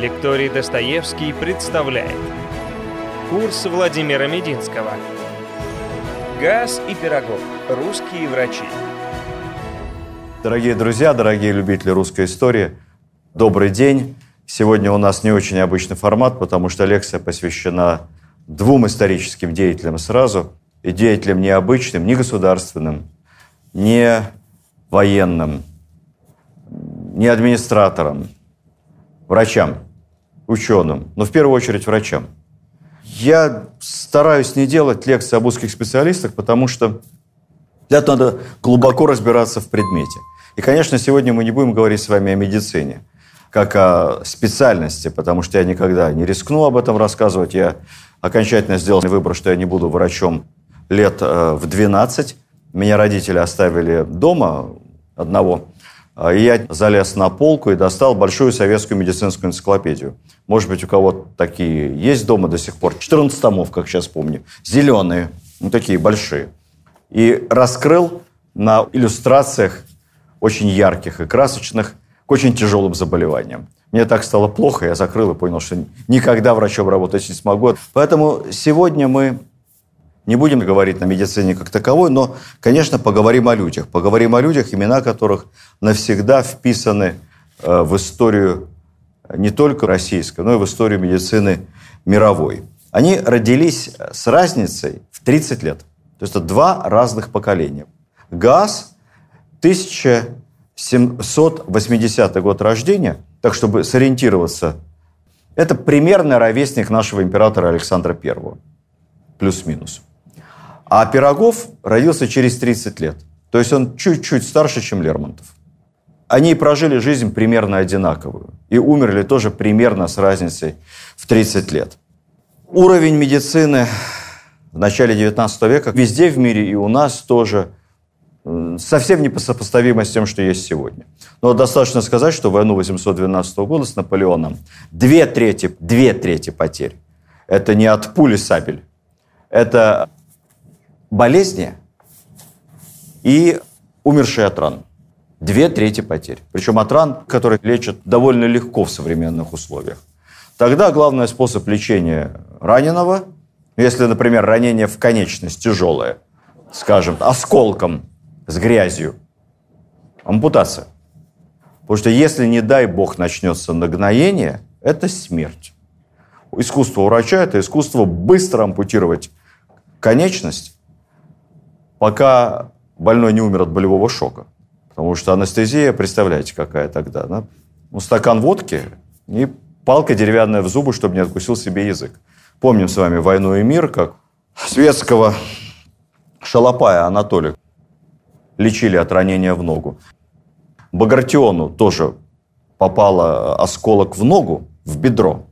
Лекторий Достоевский представляет Курс Владимира Мединского Газ и пирогов. Русские врачи. Дорогие друзья, дорогие любители русской истории, добрый день. Сегодня у нас не очень обычный формат, потому что лекция посвящена двум историческим деятелям сразу. И деятелям необычным, не государственным, не военным, не администраторам, врачам, ученым, но в первую очередь врачам. Я стараюсь не делать лекции об узких специалистах, потому что для этого надо глубоко разбираться в предмете. И, конечно, сегодня мы не будем говорить с вами о медицине, как о специальности, потому что я никогда не рискну об этом рассказывать. Я окончательно сделал выбор, что я не буду врачом лет э, в 12. Меня родители оставили дома одного. А, и я залез на полку и достал большую советскую медицинскую энциклопедию. Может быть, у кого-то такие есть дома до сих пор. 14 томов, как сейчас помню. Зеленые, ну такие большие. И раскрыл на иллюстрациях очень ярких и красочных к очень тяжелым заболеваниям. Мне так стало плохо, я закрыл и понял, что никогда врачом работать не смогу. Поэтому сегодня мы не будем говорить на медицине как таковой, но, конечно, поговорим о людях. Поговорим о людях, имена которых навсегда вписаны э, в историю не только российской, но и в историю медицины мировой. Они родились с разницей в 30 лет. То есть это два разных поколения. ГАЗ 1780 год рождения, так чтобы сориентироваться, это примерно ровесник нашего императора Александра Первого, Плюс-минус. А Пирогов родился через 30 лет. То есть он чуть-чуть старше, чем Лермонтов. Они прожили жизнь примерно одинаковую. И умерли тоже примерно с разницей в 30 лет. Уровень медицины в начале 19 века везде в мире и у нас тоже совсем не сопоставимо с тем, что есть сегодня. Но достаточно сказать, что войну 812 года с Наполеоном две трети, две трети потерь – это не от пули сабель, это болезни и умершие от ран. Две трети потерь. Причем от ран, которые лечат довольно легко в современных условиях. Тогда главный способ лечения раненого, если, например, ранение в конечность тяжелое, скажем, осколком с грязью, ампутация. Потому что если, не дай бог, начнется нагноение, это смерть. Искусство врача – это искусство быстро ампутировать конечность, пока больной не умер от болевого шока. Потому что анестезия, представляете, какая тогда. Да? Ну, стакан водки и палка деревянная в зубы, чтобы не откусил себе язык. Помним с вами «Войну и мир», как светского шалопая Анатолия лечили от ранения в ногу. Багратиону тоже попало осколок в ногу, в бедро.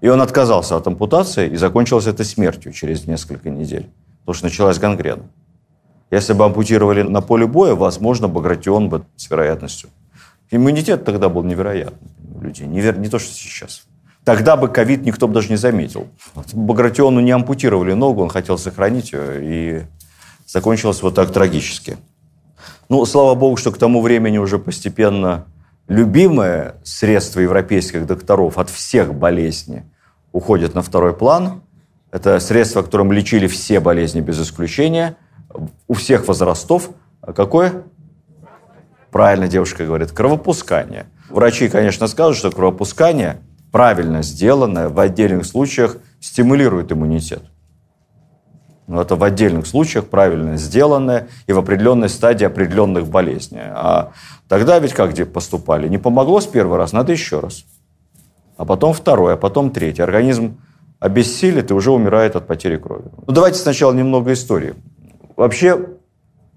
И он отказался от ампутации, и закончилось это смертью через несколько недель. Потому что началась гангрена. Если бы ампутировали на поле боя, возможно, Багратион бы с вероятностью. Иммунитет тогда был невероятный у людей, не, не то, что сейчас. Тогда бы ковид никто бы даже не заметил. Багратиону не ампутировали ногу, он хотел сохранить ее, и закончилось вот так трагически. Ну, слава богу, что к тому времени уже постепенно любимое средство европейских докторов от всех болезней уходит на второй план. Это средство, которым лечили все болезни без исключения – у всех возрастов. А какое? Правильно девушка говорит, кровопускание. Врачи, конечно, скажут, что кровопускание, правильно сделанное, в отдельных случаях стимулирует иммунитет. Но это в отдельных случаях правильно сделанное и в определенной стадии определенных болезней. А тогда ведь как где поступали? Не помогло с первый раз, надо еще раз. А потом второй, а потом третий. Организм обессилит и уже умирает от потери крови. Ну, давайте сначала немного истории. Вообще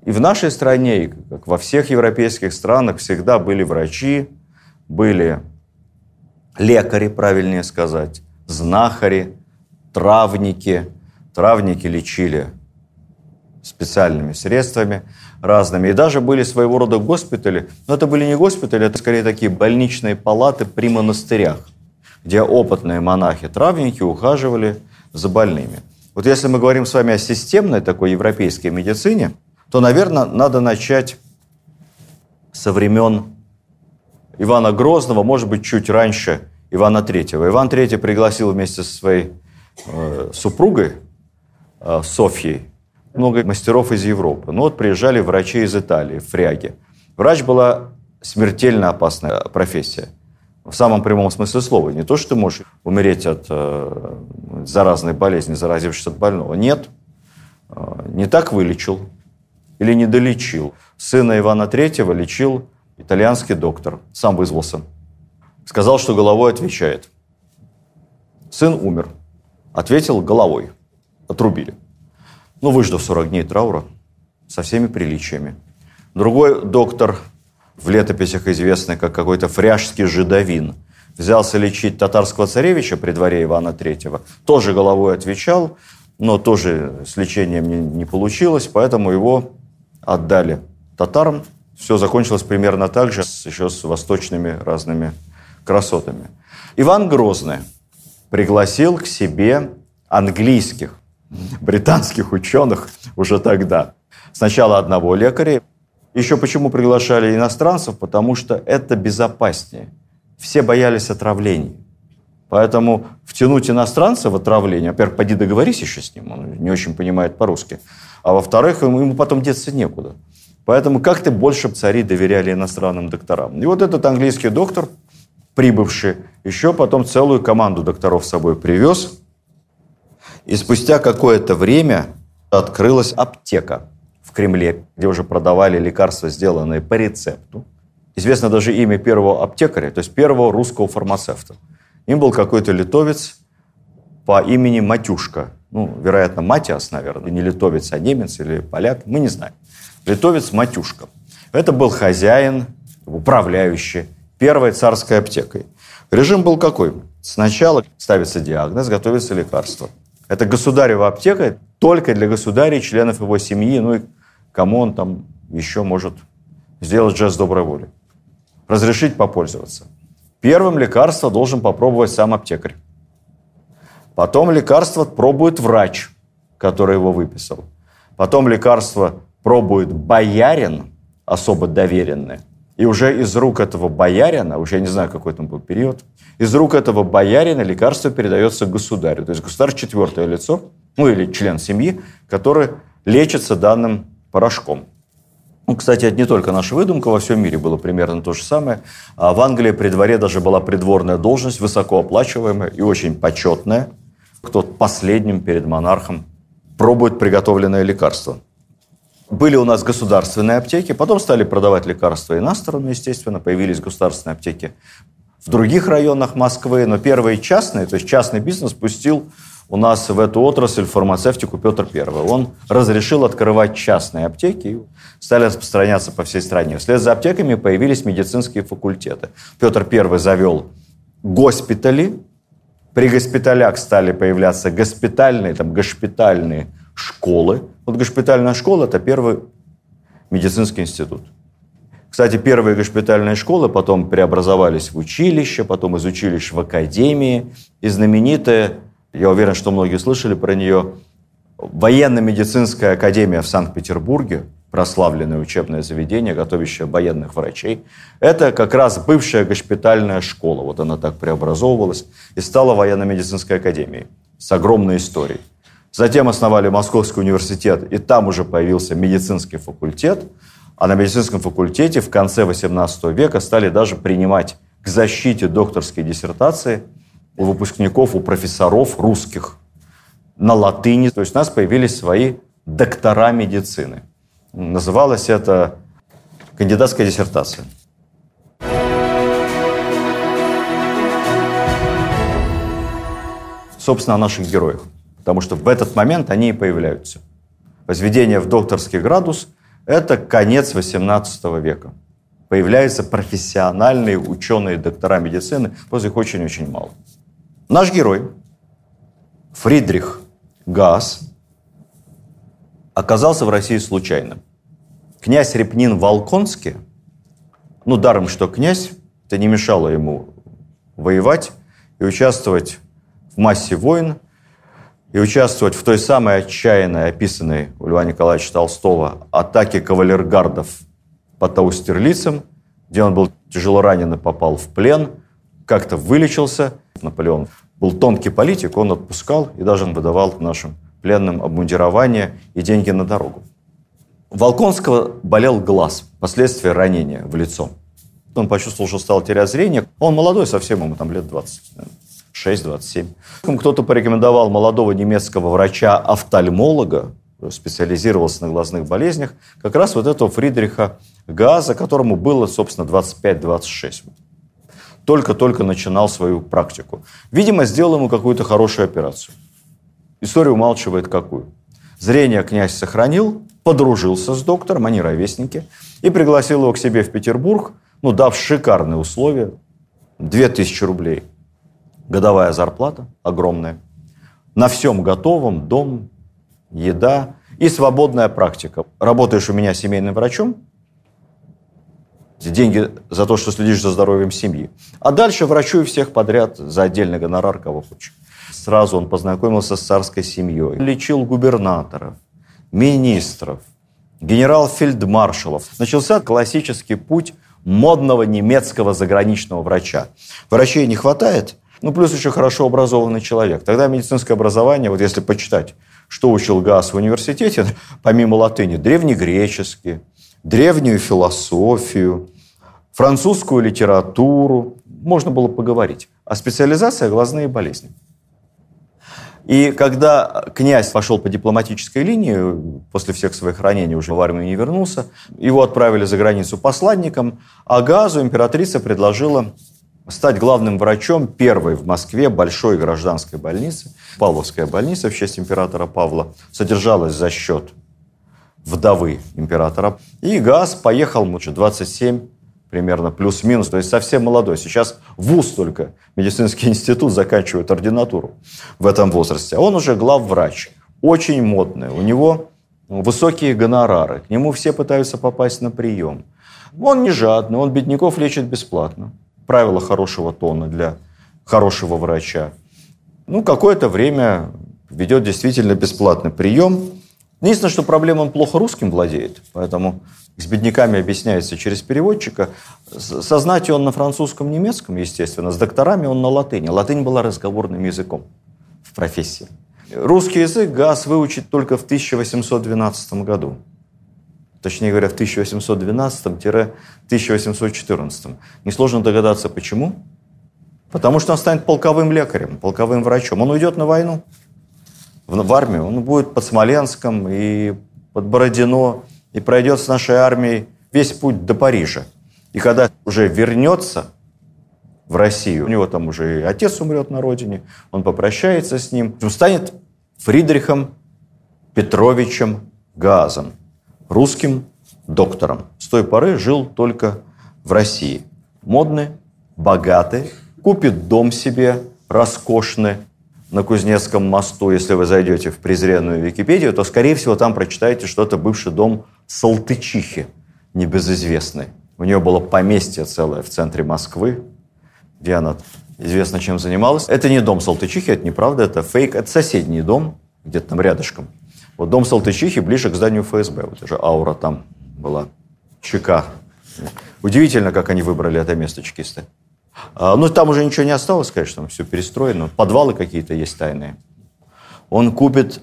и в нашей стране, и как во всех европейских странах, всегда были врачи, были лекари, правильнее сказать, знахари, травники. Травники лечили специальными средствами разными. И даже были своего рода госпитали. Но это были не госпитали, это скорее такие больничные палаты при монастырях, где опытные монахи-травники ухаживали за больными. Вот если мы говорим с вами о системной такой европейской медицине, то, наверное, надо начать со времен Ивана Грозного, может быть, чуть раньше Ивана III. Иван III пригласил вместе со своей э, супругой э, Софьей много мастеров из Европы. Ну вот приезжали врачи из Италии, фряги. Врач была смертельно опасная профессия. В самом прямом смысле слова. Не то, что ты можешь умереть от э, заразной болезни, заразившись от больного. Нет. Э, не так вылечил или не долечил. Сына Ивана III лечил итальянский доктор. Сам вызвался. Сказал, что головой отвечает. Сын умер. Ответил головой. Отрубили. Ну, выждав 40 дней траура со всеми приличиями. Другой доктор, в летописях известный как какой-то фряжский жидовин, взялся лечить татарского царевича при дворе Ивана III. Тоже головой отвечал, но тоже с лечением не, не получилось, поэтому его отдали татарам. Все закончилось примерно так же, еще с восточными разными красотами. Иван Грозный пригласил к себе английских, британских ученых уже тогда. Сначала одного лекаря. Еще почему приглашали иностранцев? Потому что это безопаснее. Все боялись отравлений. Поэтому втянуть иностранца в отравление, во-первых, поди договорись еще с ним, он не очень понимает по-русски, а во-вторых, ему, потом деться некуда. Поэтому как-то больше цари доверяли иностранным докторам. И вот этот английский доктор, прибывший, еще потом целую команду докторов с собой привез, и спустя какое-то время открылась аптека в Кремле, где уже продавали лекарства, сделанные по рецепту. Известно даже имя первого аптекаря, то есть первого русского фармацевта. Им был какой-то литовец по имени Матюшка. Ну, вероятно, Матиас, наверное, не литовец, а немец или поляк, мы не знаем. Литовец Матюшка. Это был хозяин, управляющий первой царской аптекой. Режим был какой? Сначала ставится диагноз, готовится лекарство – это государева аптека только для государей, членов его семьи, ну и кому он там еще может сделать жест доброй воли. Разрешить попользоваться. Первым лекарство должен попробовать сам аптекарь. Потом лекарство пробует врач, который его выписал. Потом лекарство пробует боярин, особо доверенный. И уже из рук этого боярина, уже я не знаю, какой там был период, из рук этого боярина лекарство передается государю. То есть государь – четвертое лицо, ну или член семьи, который лечится данным порошком. Ну, кстати, это не только наша выдумка, во всем мире было примерно то же самое. А в Англии при дворе даже была придворная должность, высокооплачиваемая и очень почетная. Кто последним перед монархом пробует приготовленное лекарство. Были у нас государственные аптеки, потом стали продавать лекарства и на сторону, естественно, появились государственные аптеки в других районах Москвы, но первые частные, то есть частный бизнес пустил у нас в эту отрасль фармацевтику Петр I. Он разрешил открывать частные аптеки и стали распространяться по всей стране. Вслед за аптеками появились медицинские факультеты. Петр I завел госпитали, при госпиталях стали появляться госпитальные, там, госпитальные школы. Вот госпитальная школа – это первый медицинский институт. Кстати, первые госпитальные школы потом преобразовались в училище, потом из училищ в академии. И знаменитая, я уверен, что многие слышали про нее, военно-медицинская академия в Санкт-Петербурге, прославленное учебное заведение, готовящее военных врачей. Это как раз бывшая госпитальная школа. Вот она так преобразовывалась и стала военно-медицинской академией с огромной историей. Затем основали Московский университет, и там уже появился медицинский факультет – а на медицинском факультете в конце XVIII века стали даже принимать к защите докторской диссертации у выпускников, у профессоров русских на латыни. То есть у нас появились свои доктора медицины. Называлось это кандидатская диссертация. Собственно, о наших героях. Потому что в этот момент они и появляются. Возведение в докторский градус – это конец XVIII века. Появляются профессиональные ученые, доктора медицины, просто их очень-очень мало. Наш герой, Фридрих Гаас, оказался в России случайно. Князь Репнин Волконский, ну, даром, что князь, это не мешало ему воевать и участвовать в массе войн, и участвовать в той самой отчаянной, описанной у Льва Николаевича Толстого, атаке кавалергардов под Таустерлицем, где он был тяжело ранен и попал в плен. как-то вылечился. Наполеон был тонкий политик, он отпускал и даже выдавал нашим пленным обмундирование и деньги на дорогу. Волконского болел глаз, последствия ранения в лицо. Он почувствовал, что стал терять зрение. Он молодой совсем, ему там лет 26-27. Кто-то порекомендовал молодого немецкого врача-офтальмолога, специализировался на глазных болезнях, как раз вот этого Фридриха Газа, которому было, собственно, 25-26. Только-только начинал свою практику. Видимо, сделал ему какую-то хорошую операцию. История умалчивает какую. Зрение князь сохранил, подружился с доктором, они ровесники, и пригласил его к себе в Петербург, ну, дав шикарные условия, 2000 рублей. Годовая зарплата огромная. На всем готовом, дом, еда и свободная практика. Работаешь у меня семейным врачом, деньги за то, что следишь за здоровьем семьи. А дальше врачуй всех подряд за отдельный гонорар, кого хочешь. Сразу он познакомился с царской семьей, лечил губернаторов, министров, генерал-фельдмаршалов. Начался классический путь модного немецкого заграничного врача. Врачей не хватает, ну плюс еще хорошо образованный человек. Тогда медицинское образование, вот если почитать, что учил Газ в университете, помимо латыни, древнегреческий, древнюю философию, французскую литературу. Можно было поговорить. А специализация – глазные болезни. И когда князь пошел по дипломатической линии, после всех своих ранений уже в армию не вернулся, его отправили за границу посланником, а Газу императрица предложила стать главным врачом первой в Москве большой гражданской больницы. Павловская больница в честь императора Павла содержалась за счет вдовы императора. И Газ поехал, ну, 27 примерно, плюс-минус, то есть совсем молодой. Сейчас вуз только, медицинский институт, заканчивает ординатуру в этом возрасте. А он уже главврач, очень модный. У него высокие гонорары, к нему все пытаются попасть на прием. Он не жадный, он бедняков лечит бесплатно. Правило хорошего тона для хорошего врача. Ну, какое-то время ведет действительно бесплатный прием. Единственное, что проблема, он плохо русским владеет, поэтому с бедняками объясняется через переводчика. Со знатью он на французском, немецком, естественно, с докторами он на латыни. Латынь была разговорным языком в профессии. Русский язык Газ выучит только в 1812 году. Точнее говоря, в 1812-1814. Несложно догадаться, почему. Потому что он станет полковым лекарем, полковым врачом. Он уйдет на войну, в армию. Он будет под Смоленском и под Бородино и пройдет с нашей армией весь путь до Парижа. И когда уже вернется в Россию, у него там уже и отец умрет на родине, он попрощается с ним, он станет Фридрихом Петровичем Газом, русским доктором. С той поры жил только в России. Модный, богатый, купит дом себе роскошный на Кузнецком мосту. Если вы зайдете в презренную Википедию, то, скорее всего, там прочитаете что-то бывший дом Салтычихи, небезызвестной. У нее было поместье целое в центре Москвы, где она известно чем занималась. Это не дом Салтычихи, это неправда, это фейк, это соседний дом, где-то там рядышком. Вот дом Салтычихи ближе к зданию ФСБ, вот уже аура там была, ЧК. Удивительно, как они выбрали это место чекисты. А, ну, там уже ничего не осталось, конечно, там все перестроено. Подвалы какие-то есть тайные. Он купит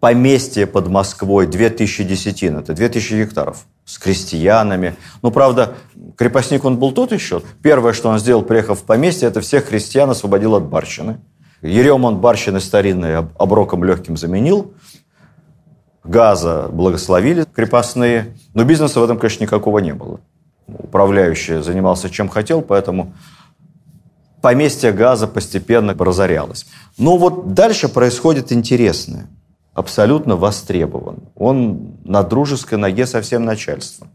поместье под Москвой 2000 десятин, это 2000 гектаров, с крестьянами. Ну, правда, крепостник он был тот еще. Первое, что он сделал, приехав в поместье, это всех крестьян освободил от барщины. Ерем он барщины старинные оброком легким заменил. Газа благословили крепостные. Но бизнеса в этом, конечно, никакого не было. Управляющий занимался чем хотел, поэтому поместье газа постепенно разорялось. Но вот дальше происходит интересное – абсолютно востребован. Он на дружеской ноге со всем начальством.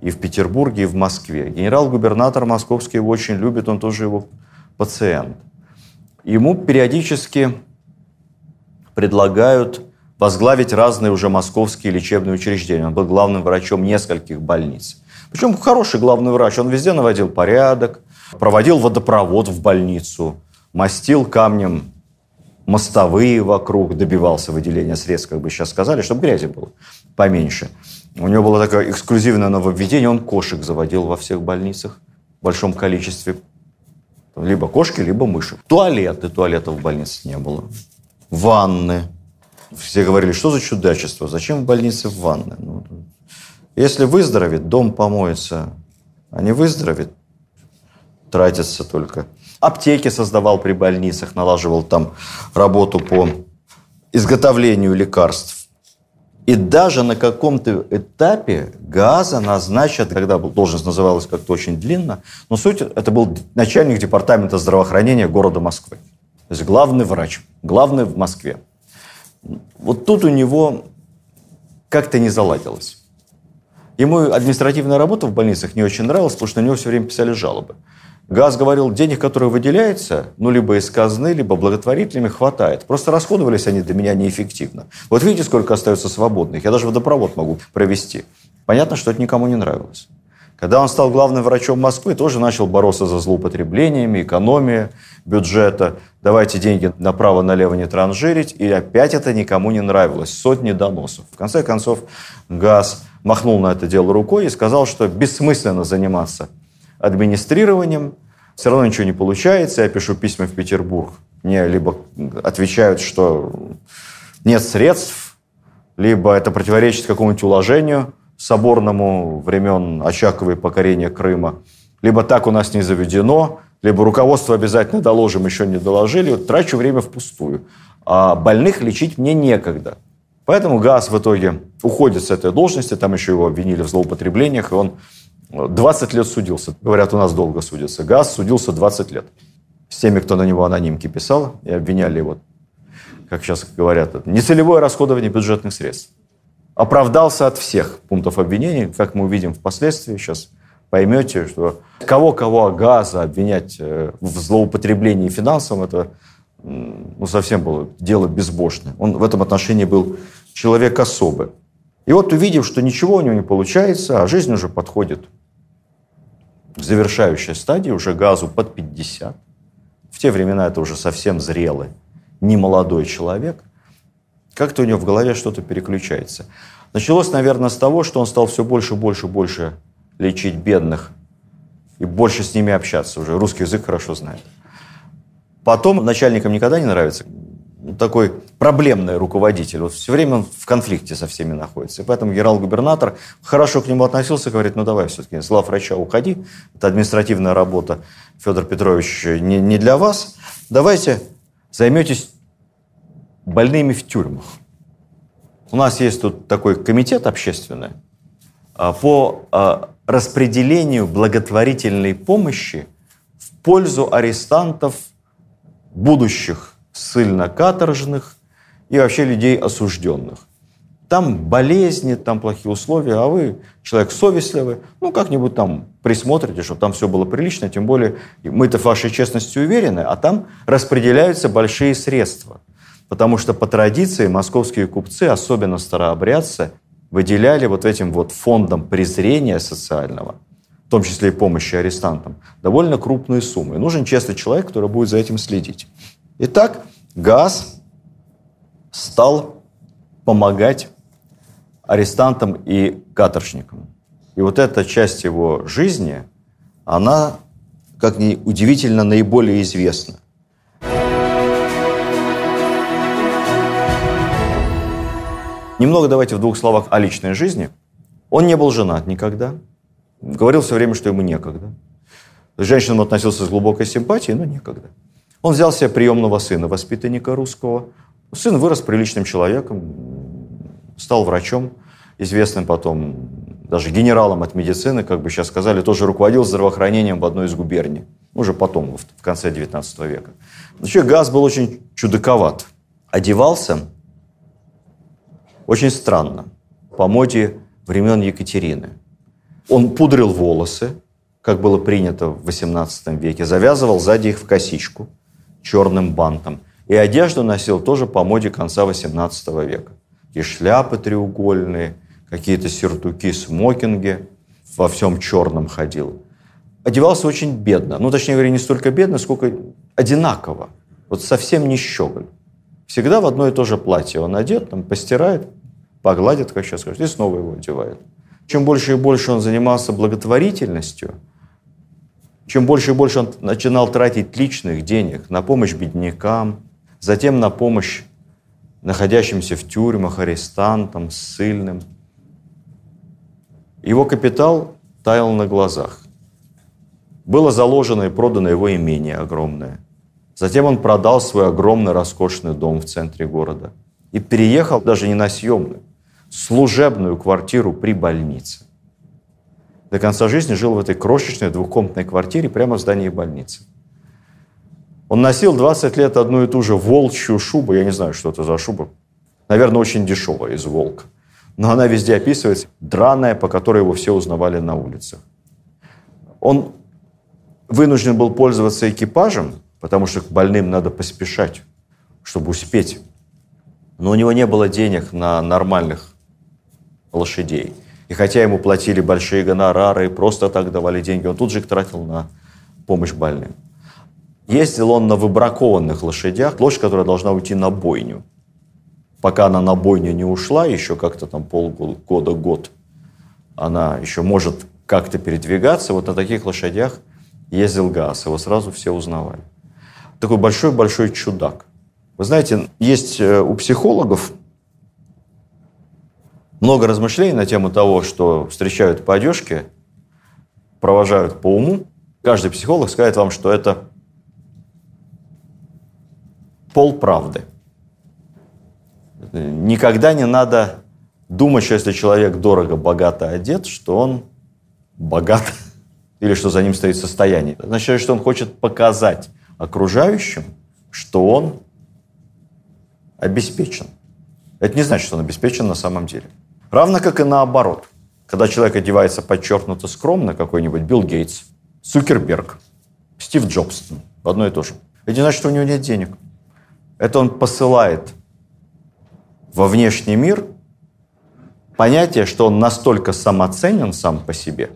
И в Петербурге, и в Москве. Генерал-губернатор московский его очень любит, он тоже его пациент. Ему периодически предлагают возглавить разные уже московские лечебные учреждения. Он был главным врачом нескольких больниц. Причем хороший главный врач. Он везде наводил порядок, проводил водопровод в больницу, мастил камнем мостовые вокруг, добивался выделения средств, как бы сейчас сказали, чтобы грязи было поменьше. У него было такое эксклюзивное нововведение, он кошек заводил во всех больницах в большом количестве. Либо кошки, либо мыши. Туалеты, туалетов в больнице не было. Ванны. Все говорили, что за чудачество, зачем в больнице ванны? Ну, если выздоровеет, дом помоется, а не выздоровеет, тратится только. Аптеки создавал при больницах, налаживал там работу по изготовлению лекарств. И даже на каком-то этапе газа назначат, когда должность называлась как-то очень длинно, но суть это был начальник департамента здравоохранения города Москвы. То есть главный врач, главный в Москве. Вот тут у него как-то не заладилось. Ему административная работа в больницах не очень нравилась, потому что на него все время писали жалобы. Газ говорил, денег, которые выделяются, ну, либо из казны, либо благотворителями, хватает. Просто расходовались они для меня неэффективно. Вот видите, сколько остается свободных. Я даже водопровод могу провести. Понятно, что это никому не нравилось. Когда он стал главным врачом Москвы, тоже начал бороться за злоупотреблениями, экономия бюджета. Давайте деньги направо-налево не транжирить. И опять это никому не нравилось. Сотни доносов. В конце концов, ГАЗ махнул на это дело рукой и сказал, что бессмысленно заниматься администрированием, все равно ничего не получается. Я пишу письма в Петербург. Мне либо отвечают, что нет средств, либо это противоречит какому-нибудь уложению соборному времен Очаковой покорения Крыма, либо так у нас не заведено, либо руководство обязательно доложим, еще не доложили. Вот трачу время впустую. А больных лечить мне некогда. Поэтому ГАЗ в итоге уходит с этой должности, там еще его обвинили в злоупотреблениях, и он 20 лет судился. Говорят, у нас долго судится. ГАЗ судился 20 лет. С теми, кто на него анонимки писал и обвиняли его, как сейчас говорят, нецелевое расходование бюджетных средств. Оправдался от всех пунктов обвинений, как мы увидим впоследствии сейчас поймете, что кого-кого ГАЗа обвинять э, в злоупотреблении финансовым, это ну, совсем было дело безбожное. Он в этом отношении был человек особый. И вот увидев, что ничего у него не получается, а жизнь уже подходит в завершающей стадии, уже газу под 50. В те времена это уже совсем зрелый, немолодой человек. Как-то у него в голове что-то переключается. Началось, наверное, с того, что он стал все больше, больше, больше лечить бедных и больше с ними общаться уже. Русский язык хорошо знает. Потом начальникам никогда не нравится такой проблемный руководитель. Вот все время он в конфликте со всеми находится. И поэтому генерал-губернатор хорошо к нему относился, говорит, ну давай все-таки, с врача уходи, это административная работа, Федор Петрович, не, не для вас. Давайте займетесь больными в тюрьмах. У нас есть тут такой комитет общественный а, по а, распределению благотворительной помощи в пользу арестантов будущих ссыльно-каторжных и вообще людей осужденных. Там болезни, там плохие условия, а вы человек совестливый, ну, как-нибудь там присмотрите, чтобы там все было прилично, тем более мы-то в вашей честности уверены, а там распределяются большие средства. Потому что по традиции московские купцы, особенно старообрядцы, выделяли вот этим вот фондом презрения социального, в том числе и помощи арестантам, довольно крупные суммы. И нужен честный человек, который будет за этим следить. Итак, газ стал помогать арестантам и каторжникам. И вот эта часть его жизни, она, как ни удивительно, наиболее известна. Немного давайте в двух словах о личной жизни. Он не был женат никогда. Говорил все время, что ему некогда. К женщинам относился с глубокой симпатией, но некогда. Он взял себе приемного сына, воспитанника русского. Сын вырос приличным человеком, стал врачом, известным потом даже генералом от медицины, как бы сейчас сказали, тоже руководил здравоохранением в одной из губерний. Уже потом, в конце 19 века. Вообще Газ был очень чудаковат. Одевался очень странно, по моде времен Екатерины. Он пудрил волосы, как было принято в XVIII веке, завязывал сзади их в косичку – черным бантом. И одежду носил тоже по моде конца XVIII века. И шляпы треугольные, какие-то сюртуки, смокинги. Во всем черном ходил. Одевался очень бедно. Ну, точнее говоря, не столько бедно, сколько одинаково. Вот совсем не щеголь. Всегда в одно и то же платье он одет, там, постирает, погладит, как сейчас скажет, и снова его одевает. Чем больше и больше он занимался благотворительностью, Чем больше и больше он начинал тратить личных денег на помощь беднякам, затем на помощь находящимся в тюрьмах, арестантам, ссыльным, его капитал таял на глазах. Было заложено и продано его имение огромное. Затем он продал свой огромный роскошный дом в центре города и переехал даже не на съемную, служебную квартиру при больнице. До конца жизни жил в этой крошечной двухкомнатной квартире прямо в здании больницы. Он носил 20 лет одну и ту же волчью шубу. Я не знаю, что это за шуба. Наверное, очень дешевая, из волка. Но она везде описывается. Драная, по которой его все узнавали на улицах. Он вынужден был пользоваться экипажем, потому что к больным надо поспешать, чтобы успеть. Но у него не было денег на нормальных лошадей. И хотя ему платили большие гонорары просто так давали деньги, он тут же их тратил на помощь больным. Ездил он на выбракованных лошадях, лошадь, которая должна уйти на бойню. Пока она на бойню не ушла, еще как-то там полгода, год, она еще может как-то передвигаться. Вот на таких лошадях ездил Газ, его сразу все узнавали. Такой большой-большой чудак. Вы знаете, есть э, у психологов много размышлений на тему того, что встречают по одежке, провожают по уму. Каждый психолог скажет вам, что это полправды. Никогда не надо думать, что если человек дорого, богато одет, что он богат или что за ним стоит состояние. Это означает, что он хочет показать окружающим, что он обеспечен. Это не значит, что он обеспечен на самом деле. Равно как и наоборот. Когда человек одевается подчеркнуто скромно, какой-нибудь Билл Гейтс, Цукерберг, Стив Джобс, одно и то же. Это не значит, что у него нет денег. Это он посылает во внешний мир понятие, что он настолько самоценен сам по себе,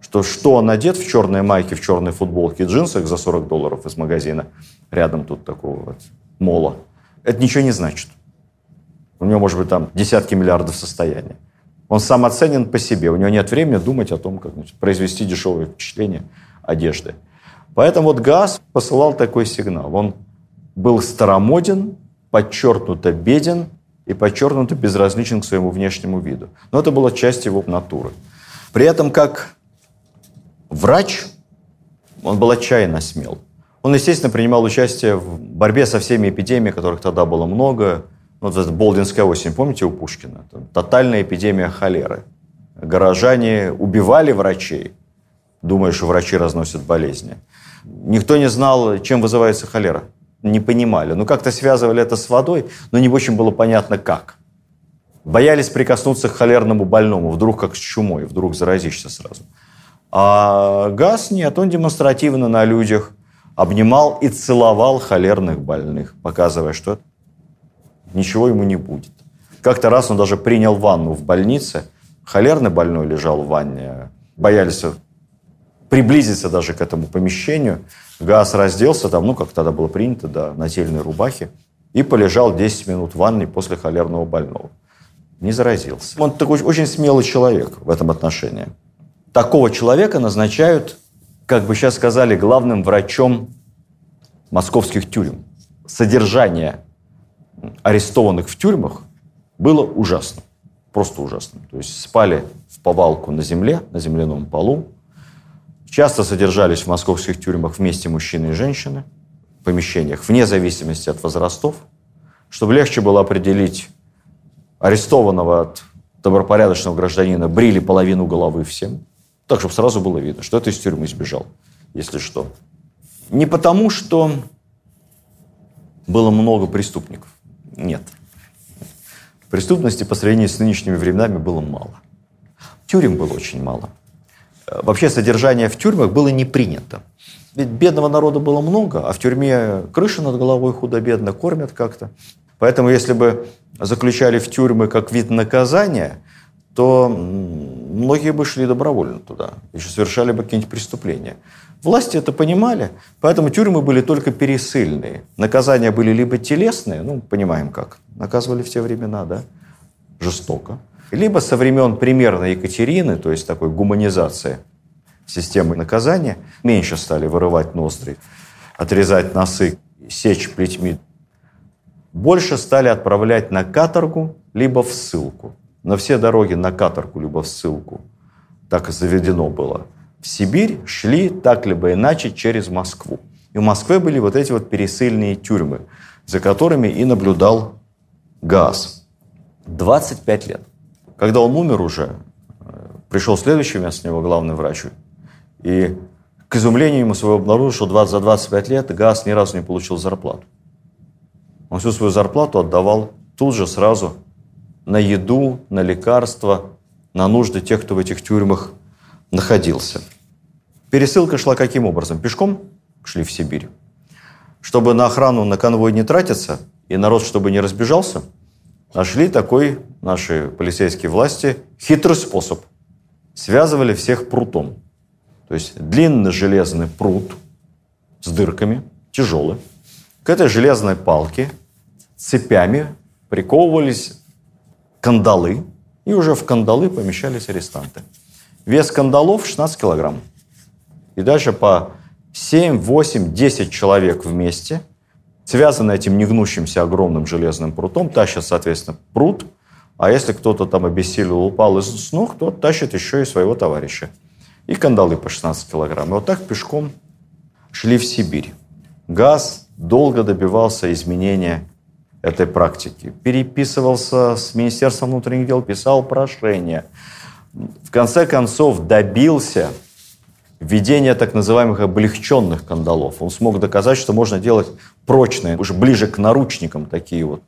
что что он одет в черной майке, в черной футболке и джинсах за 40 долларов из магазина, рядом тут такого вот мола, это ничего не значит. У него может быть там десятки миллиардов состояния. Он самоценен по себе, у него нет времени думать о том, как значит, произвести дешевое впечатление одежды. Поэтому вот ГАЗ посылал такой сигнал. Он был старомоден, подчеркнуто беден и подчеркнуто безразличен к своему внешнему виду. Но это была часть его натуры. При этом, как врач, он был отчаянно смел. Он, естественно, принимал участие в борьбе со всеми эпидемиями, которых тогда было много. Вот эта Болдинская осень, помните у Пушкина? Там, тотальная эпидемия холеры. Горожане убивали врачей, думая, что врачи разносят болезни. Никто не знал, чем вызывается холера не понимали. Ну, как-то связывали это с водой, но не очень было понятно, как. Боялись прикоснуться к холерному больному, вдруг как с чумой, вдруг заразишься сразу. А газ нет, он демонстративно на людях обнимал и целовал холерных больных, показывая, что ничего ему не будет. Как-то раз он даже принял ванну в больнице, холерный больной лежал в ванне, боялись приблизиться даже к этому помещению. Газ разделся там, ну, как тогда было принято, да, нательной рубахе, и полежал 10 минут в ванной после холерного больного. Не заразился. Он такой очень смелый человек в этом отношении. Такого человека назначают, как бы сейчас сказали, главным врачом московских тюрем. Содержание арестованных в тюрьмах было ужасно. Просто ужасно. То есть спали в повалку на земле, на земляном полу, Часто содержались в московских тюрьмах вместе мужчины и женщины в помещениях, вне зависимости от возрастов, чтобы легче было определить арестованного от добропорядочного гражданина, брили половину головы всем, так, чтобы сразу было видно, что это из тюрьмы сбежал, если что. Не потому, что было много преступников. Нет. Преступности по сравнению с нынешними временами было мало. Тюрем было очень мало вообще содержание в тюрьмах было не принято. Ведь бедного народа было много, а в тюрьме крыша над головой худо-бедно, кормят как-то. Поэтому если бы заключали в тюрьмы как вид наказания, то многие бы шли добровольно туда, еще совершали бы какие-нибудь преступления. Власти это понимали, поэтому тюрьмы были только пересыльные. Наказания были либо телесные, ну, понимаем как, наказывали в те времена, да, жестоко, либо со времен примерно Екатерины, то есть такой гуманизации системы наказания. Меньше стали вырывать ноздри, отрезать носы, сечь плетьми. Больше стали отправлять на каторгу, либо в ссылку. На все дороги на каторгу, либо в ссылку. Так заведено было. В Сибирь шли так либо иначе через Москву. И в Москве были вот эти вот пересыльные тюрьмы, за которыми и наблюдал газ. 25 лет. Когда он умер уже, пришел следующий вместо него главный врач, и к изумлению ему своего обнаружил, что 20, за 25 лет газ ни разу не получил зарплату. Он всю свою зарплату отдавал тут же сразу на еду, на лекарства, на нужды тех, кто в этих тюрьмах находился. Пересылка шла каким образом? Пешком шли в Сибирь. Чтобы на охрану, на конвой не тратиться, и народ, чтобы не разбежался, нашли такой наши полицейские власти хитрый способ. Связывали всех прутом. То есть длинный железный прут с дырками, тяжелый. К этой железной палке цепями приковывались кандалы, и уже в кандалы помещались арестанты. Вес кандалов 16 килограмм. И дальше по 7, 8, 10 человек вместе, связаны этим негнущимся огромным железным прутом, тащат, соответственно, прут, а если кто-то там обессилел, упал из ног, то тащит еще и своего товарища. И кандалы по 16 килограмм. И вот так пешком шли в Сибирь. ГАЗ долго добивался изменения этой практики. Переписывался с Министерством внутренних дел, писал прошения. В конце концов добился введения так называемых облегченных кандалов. Он смог доказать, что можно делать прочные, уже ближе к наручникам такие вот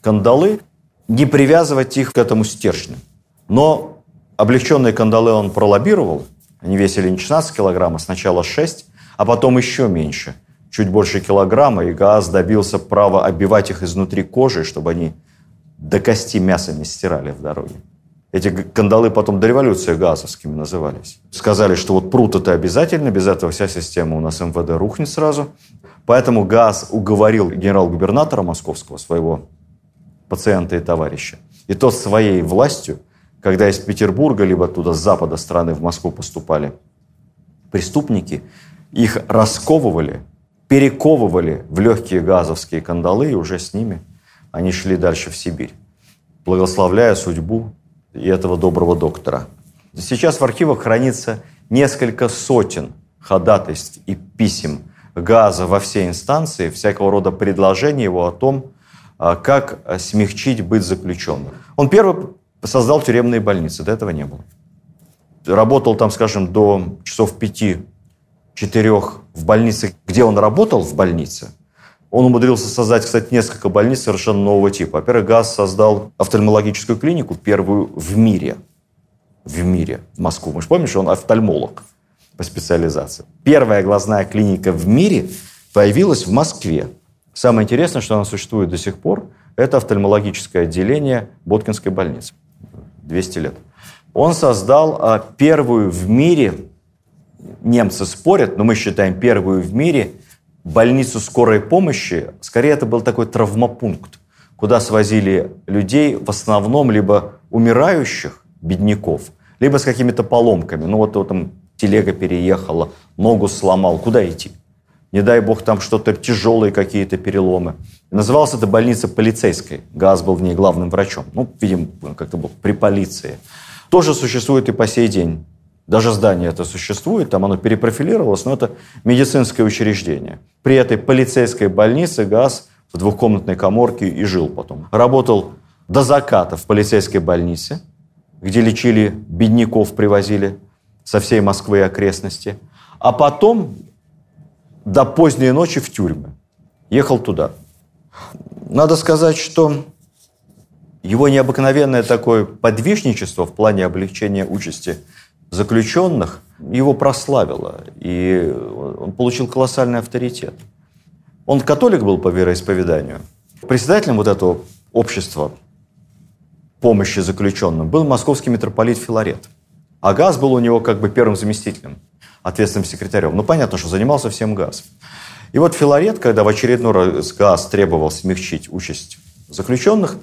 кандалы, не привязывать их к этому стержню. Но облегченные кандалы он пролоббировал, они весили не 16 килограмм, а сначала 6, а потом еще меньше, чуть больше килограмма, и ГАЗ добился права оббивать их изнутри кожи, чтобы они до кости мяса не стирали в дороге. Эти кандалы потом до революции газовскими назывались. Сказали, что вот прут это обязательно, без этого вся система у нас МВД рухнет сразу. Поэтому ГАЗ уговорил генерал-губернатора московского, своего пациента и товарища. И тот своей властью, когда из Петербурга, либо оттуда с запада страны в Москву поступали преступники, их расковывали, перековывали в легкие газовские кандалы, и уже с ними они шли дальше в Сибирь, благословляя судьбу и этого доброго доктора. Сейчас в архивах хранится несколько сотен ходатайств и писем Газа во все инстанции, всякого рода предложений его о том, а, как смягчить быть заключенным. Он первый создал тюремные больницы, до этого не было. Работал там, скажем, до часов пяти, четырех в больнице, где он работал в больнице – он умудрился создать, кстати, несколько больниц совершенно нового типа. Во-первых, ГАЗ создал офтальмологическую клинику, первую в мире. В мире, в Москву. Мы же помним, что он офтальмолог по специализации. Первая глазная клиника в мире появилась в Москве. Самое интересное, что она существует до сих пор, это офтальмологическое отделение Боткинской больницы. 200 лет. Он создал а, первую в мире, немцы спорят, но мы считаем первую в мире больницу скорой помощи, скорее это был такой травмопункт, куда свозили людей в основном либо умирающих бедняков, либо с какими-то поломками. Ну вот, вот там телега переехала, ногу сломал, куда идти? Не дай бог там что-то тяжелые какие-то переломы. Называлась эта больница полицейской. Газ был в ней главным врачом. Ну, видимо, как-то был при полиции. Тоже существует и по сей день. Даже здание это существует, там оно перепрофилировалось, но это медицинское учреждение. При этой полицейской больнице ГАЗ в двухкомнатной коморке и жил потом. Работал до заката в полицейской больнице, где лечили бедняков, привозили со всей Москвы и окрестности. А потом до поздней ночи в тюрьмы. Ехал туда. Надо сказать, что его необыкновенное такое подвижничество в плане облегчения участи заключенных его прославило, и он получил колоссальный авторитет. Он католик был по вероисповеданию. Председателем вот этого общества помощи заключенным был московский митрополит Филарет. А ГАЗ был у него как бы первым заместителем, ответственным секретарем. Ну, понятно, что занимался всем ГАЗ. И вот Филарет, когда в очередной раз ГАЗ требовал смягчить участь заключенных,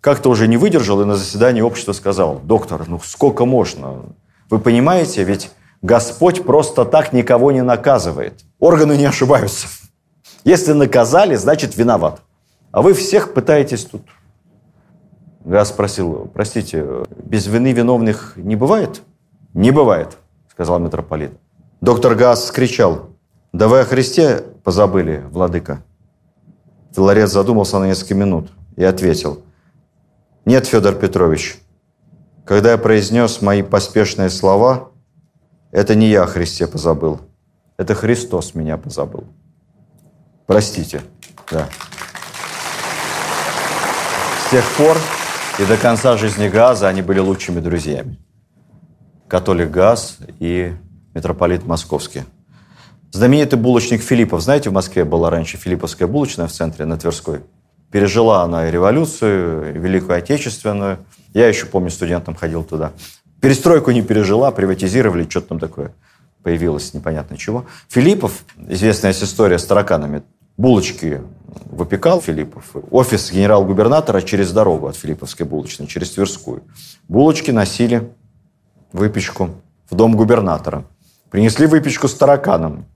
как-то уже не выдержал и на заседании общества сказал, доктор, ну сколько можно? Вы понимаете, ведь Господь просто так никого не наказывает. Органы не ошибаются. Если наказали, значит виноват. А вы всех пытаетесь тут. Газ спросил, простите, без вины виновных не бывает? Не бывает, сказал митрополит. Доктор Газ скричал, да вы о Христе позабыли, владыка. Филарет задумался на несколько минут и ответил, нет, Федор Петрович, когда я произнес мои поспешные слова, это не я о Христе позабыл, это Христос меня позабыл. Простите. Да. С тех пор и до конца жизни Газа они были лучшими друзьями. Католик Газ и митрополит Московский. Знаменитый булочник Филиппов. Знаете, в Москве была раньше Филипповская булочная в центре, на Тверской. Пережила она и революцию, и Великую Отечественную. Я еще помню, студентом ходил туда. Перестройку не пережила, приватизировали, что-то там такое появилось, непонятно чего. Филиппов, известная история с тараканами, булочки выпекал Филиппов. Офис генерал-губернатора через дорогу от Филипповской булочной, через Тверскую. Булочки носили выпечку в дом губернатора. Принесли выпечку с тараканом.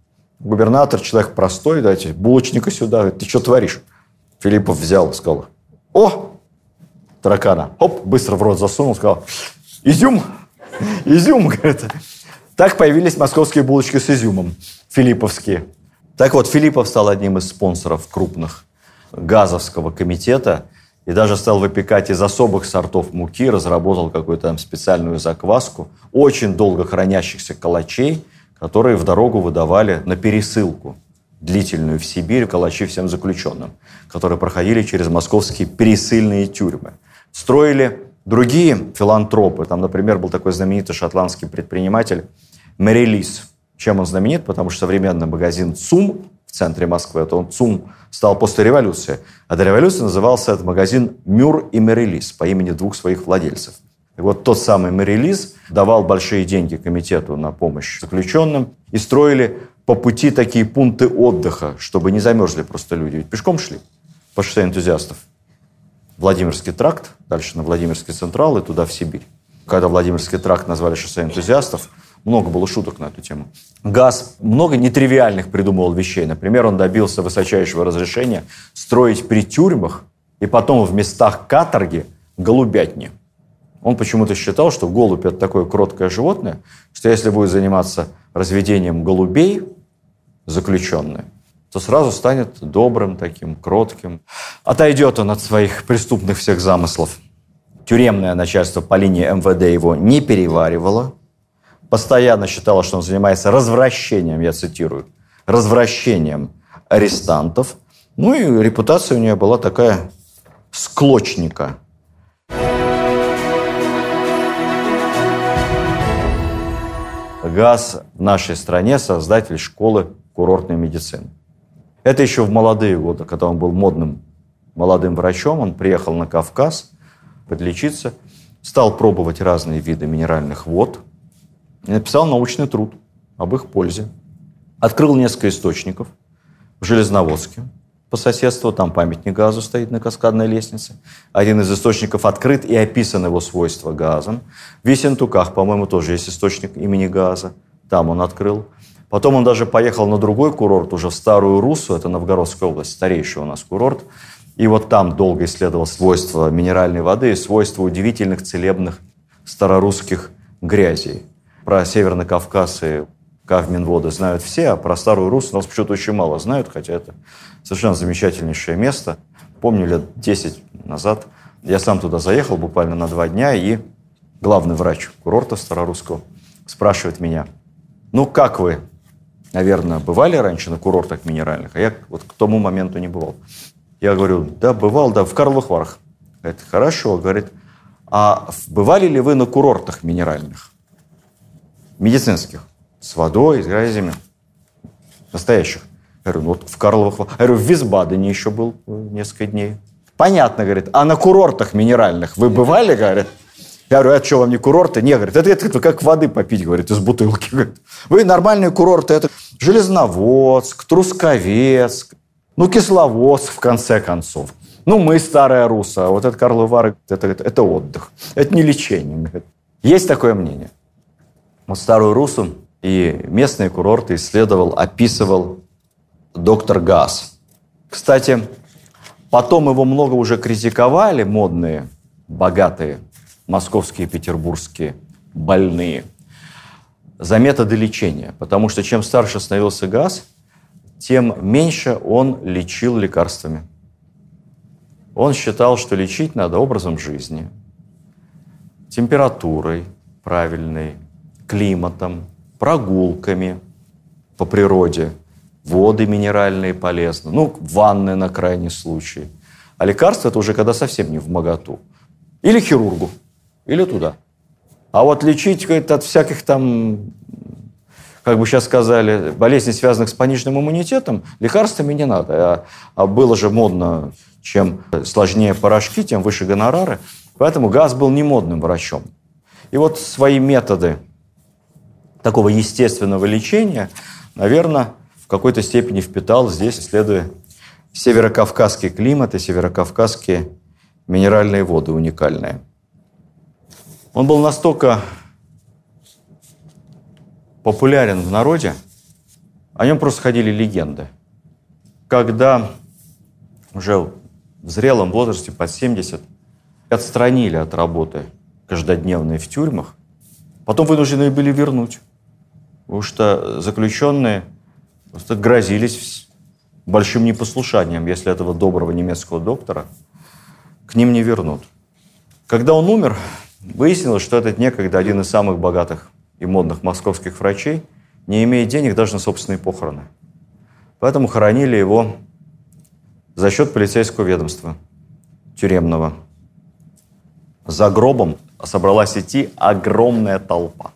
Губернатор, человек простой, дайте булочника сюда. Ты что творишь? Филиппов взял, сказал, о, таракана. Оп, быстро в рот засунул, сказал, изюм, изюм, говорит. Так появились московские булочки с изюмом, филипповские. Так вот, Филиппов стал одним из спонсоров крупных газовского комитета и даже стал выпекать из особых сортов муки, разработал какую-то там специальную закваску, очень долго хранящихся калачей, которые в дорогу выдавали на пересылку длительную в Сибирь калачи всем заключенным, которые проходили через московские пересыльные тюрьмы. Строили другие филантропы. Там, например, был такой знаменитый шотландский предприниматель Мэри Лис, чем он знаменит? Потому что современный магазин ЦУМ в центре Москвы, это он ЦУМ стал после революции, а до революции назывался этот магазин Мюр и Мерилис по имени двух своих владельцев. И вот тот самый Мерилис давал большие деньги комитету на помощь заключенным и строили по пути такие пункты отдыха, чтобы не замерзли просто люди. Ведь пешком шли по шоссе энтузиастов. Владимирский тракт, дальше на Владимирский централ и туда в Сибирь. Когда Владимирский тракт назвали шоссе энтузиастов, много было шуток на эту тему. Газ много нетривиальных придумывал вещей. Например, он добился высочайшего разрешения строить при тюрьмах и потом в местах каторги голубятни. Он почему-то считал, что голубь – это такое кроткое животное, что если будет заниматься разведением голубей заключенные, то сразу станет добрым таким, кротким. Отойдет он от своих преступных всех замыслов. Тюремное начальство по линии МВД его не переваривало – постоянно считала, что он занимается развращением, я цитирую, развращением арестантов. Ну и репутация у нее была такая склочника. ГАЗ в нашей стране создатель школы курортной медицины. Это еще в молодые годы, когда он был модным молодым врачом, он приехал на Кавказ подлечиться, стал пробовать разные виды минеральных вод – и написал научный труд об их пользе. Открыл несколько источников в Железноводске по соседству, там памятник газу стоит на каскадной лестнице. Один из источников открыт и описан его свойства газом. В Висентуках, по-моему, тоже есть источник имени газа. Там он открыл. Потом он даже поехал на другой курорт, уже в Старую Руссу, это Новгородская область, старейший у нас курорт. И вот там долго исследовал свойства минеральной воды и свойства удивительных целебных старорусских грязей. Про Северный Кавказ и Кавминводы знают все, а про Старую Русь нас почему-то очень мало знают, хотя это совершенно замечательнейшее место. Помню, лет 10 назад я сам туда заехал буквально на два дня, и главный врач курорта Старорусского спрашивает меня, ну как вы, наверное, бывали раньше на курортах минеральных? А я вот к тому моменту не бывал. Я говорю, да, бывал, да, в Карловых Варах. Это хорошо, говорит, а бывали ли вы на курортах минеральных? медицинских, с водой, с грязями, настоящих. Я говорю, ну вот в Карловых... Я говорю, в Висбадене еще был несколько дней. Понятно, говорит, а на курортах минеральных вы бывали, говорит? Я говорю, а что, вам не курорты? Не, говорит, это, это как воды попить, говорит, из бутылки. Говорит. Вы нормальные курорты, это Железноводск, Трусковец, ну, Кисловодск, в конце концов. Ну, мы старая руса, а вот это Карловы Вары, это, это, это отдых, это не лечение. Есть такое мнение. Вот старую Русу и местные курорты исследовал, описывал доктор Газ. Кстати, потом его много уже критиковали, модные, богатые, московские, петербургские, больные, за методы лечения. Потому что чем старше становился Газ, тем меньше он лечил лекарствами. Он считал, что лечить надо образом жизни, температурой правильной, климатом, прогулками по природе, воды минеральные полезны, ну, ванны на крайний случай. А лекарство это уже когда совсем не в моготу. Или хирургу, или туда. А вот лечить от всяких там, как бы сейчас сказали, болезней, связанных с пониженным иммунитетом, лекарствами не надо. А, а было же модно, чем сложнее порошки, тем выше гонорары. Поэтому газ был не модным врачом. И вот свои методы такого естественного лечения, наверное, в какой-то степени впитал здесь, исследуя северокавказский климат и северокавказские минеральные воды уникальные. Он был настолько популярен в народе, о нем просто ходили легенды. Когда уже в зрелом возрасте, под 70, отстранили от работы каждодневной в тюрьмах, потом вынуждены были вернуть. Потому что заключенные просто грозились большим непослушанием, если этого доброго немецкого доктора к ним не вернут. Когда он умер, выяснилось, что этот некогда один из самых богатых и модных московских врачей не имеет денег даже на собственные похороны. Поэтому хоронили его за счет полицейского ведомства, тюремного. За гробом собралась идти огромная толпа.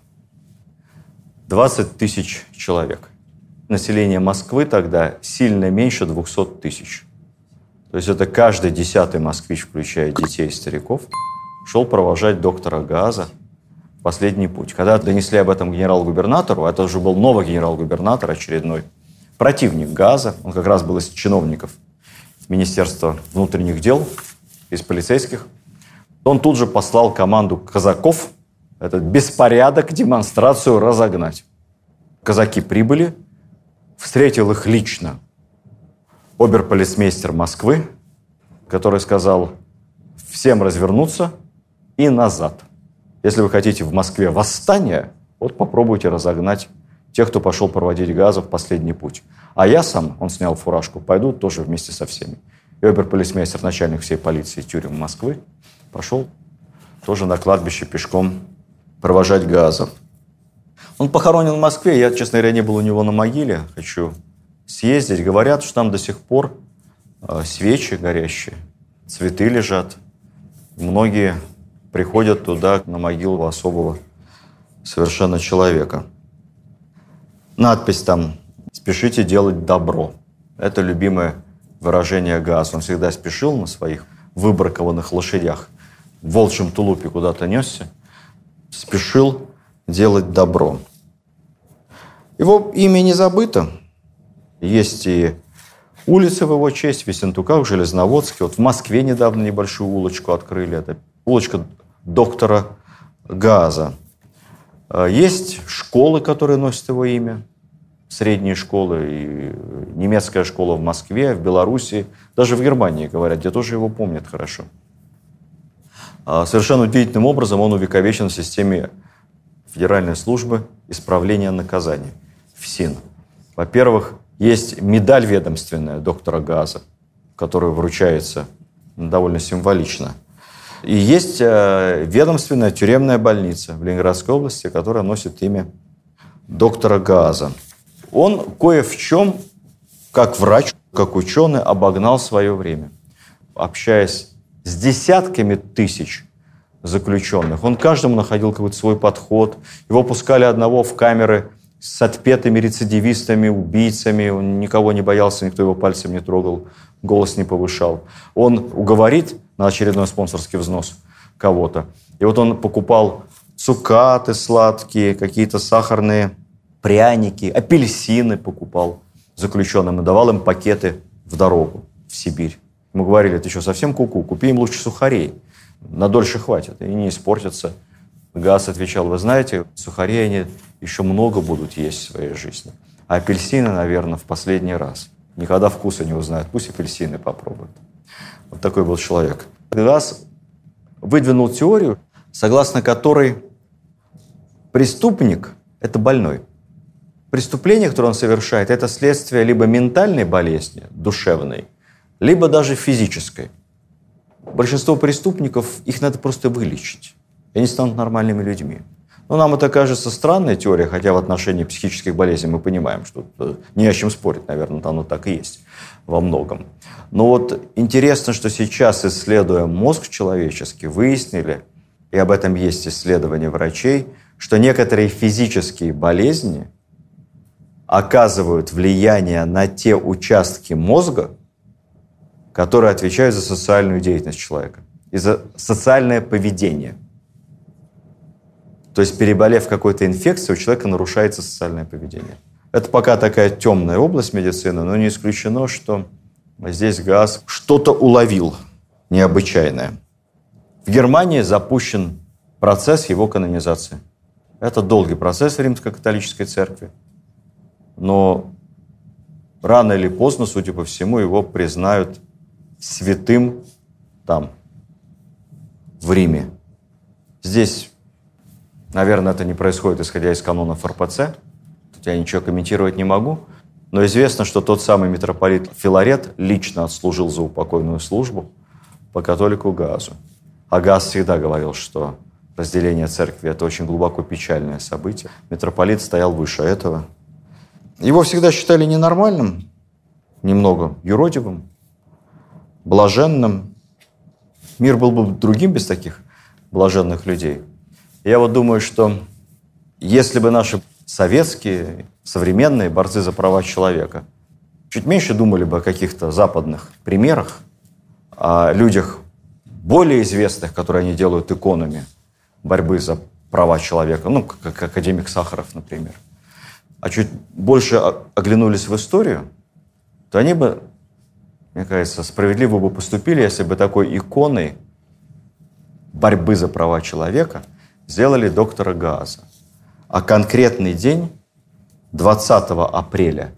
20 тысяч человек. Население Москвы тогда сильно меньше 200 тысяч. То есть это каждый десятый москвич, включая детей и стариков, шел провожать доктора Газа в последний путь. Когда донесли об этом генерал-губернатору, это уже был новый генерал-губернатор очередной, противник Газа, он как раз был из чиновников Министерства внутренних дел, из полицейских, он тут же послал команду казаков этот беспорядок, демонстрацию разогнать. Казаки прибыли, встретил их лично оберполицмейстер Москвы, который сказал всем развернуться и назад. Если вы хотите в Москве восстание, вот попробуйте разогнать тех, кто пошел проводить газа в последний путь. А я сам, он снял фуражку, пойду тоже вместе со всеми. И оберполицмейстер, начальник всей полиции тюрем Москвы, пошел тоже на кладбище пешком провожать газов. Он похоронен в Москве. Я, честно говоря, не был у него на могиле. Хочу съездить. Говорят, что там до сих пор э, свечи горящие, цветы лежат. Многие приходят туда, на могилу особого совершенно человека. Надпись там «Спешите делать добро». Это любимое выражение Газ. Он всегда спешил на своих выбракованных лошадях. В волчьем тулупе куда-то несся спешил делать добро. Его имя не забыто. Есть и улицы в его честь, в Весентуках, в Железноводске. Вот в Москве недавно небольшую улочку открыли. Это улочка доктора Газа. А, есть школы, которые носят его имя. Средние школы, и немецкая школа в Москве, в Беларуси, даже в Германии, говорят, где тоже его помнят хорошо. А, совершенно удивительным образом он увековечен в системе Федеральной службы исправления наказаний, ФСИН. Во-первых, есть медаль ведомственная доктора Газа, которая вручается довольно символично. И есть э, ведомственная тюремная больница в Ленинградской области, которая носит имя доктора Газа. Он кое в чем, как врач, как ученый, обогнал свое время. Общаясь с десятками тысяч заключенных. Он каждому находил какой-то свой подход. Его пускали одного в камеры с отпетыми рецидивистами, убийцами. Он никого не боялся, никто его пальцем не трогал, голос не повышал. Он уговорит на очередной спонсорский взнос кого-то. И вот он покупал цукаты сладкие, какие-то сахарные пряники, апельсины покупал заключенным и давал им пакеты в дорогу в Сибирь. Мы говорили, ты что, совсем куку? -ку? Купи им лучше сухарей. На дольше хватит и не испортятся. Газ отвечал, вы знаете, сухари они еще много будут есть в своей жизни. А апельсины, наверное, в последний раз. Никогда вкуса не узнают. Пусть апельсины попробуют. Вот такой был человек. Газ выдвинул теорию, согласно которой преступник – это больной. Преступление, которое он совершает, это следствие либо ментальной болезни, душевной, либо даже физической. Большинство преступников, их надо просто вылечить. И они станут нормальными людьми. Но нам это кажется странной теорией, хотя в отношении психических болезней мы понимаем, что не о чем спорить, наверное, оно так и есть во многом. Но вот интересно, что сейчас, исследуя мозг человеческий, выяснили, и об этом есть исследования врачей, что некоторые физические болезни оказывают влияние на те участки мозга, которые отвечают за социальную деятельность человека и за социальное поведение – то есть, переболев какой-то инфекцией, у человека нарушается социальное поведение. Это пока такая темная область медицины, но не исключено, что здесь газ что-то уловил необычайное. В Германии запущен процесс его канонизации. Это долгий процесс в Римской католической церкви. Но рано или поздно, судя по всему, его признают святым там, в Риме. Здесь Наверное, это не происходит, исходя из канонов РПЦ. Тут я ничего комментировать не могу. Но известно, что тот самый митрополит Филарет лично отслужил за упокойную службу по католику Газу. А Газ всегда говорил, что разделение церкви – это очень глубоко печальное событие. Митрополит стоял выше этого. Его всегда считали ненормальным, немного юродивым, блаженным. Мир был бы другим без таких блаженных людей – я вот думаю, что если бы наши советские, современные борцы за права человека чуть меньше думали бы о каких-то западных примерах, о людях более известных, которые они делают иконами борьбы за права человека, ну, как академик Сахаров, например, а чуть больше оглянулись в историю, то они бы, мне кажется, справедливо бы поступили, если бы такой иконой борьбы за права человека – сделали доктора Газа. А конкретный день, 20 апреля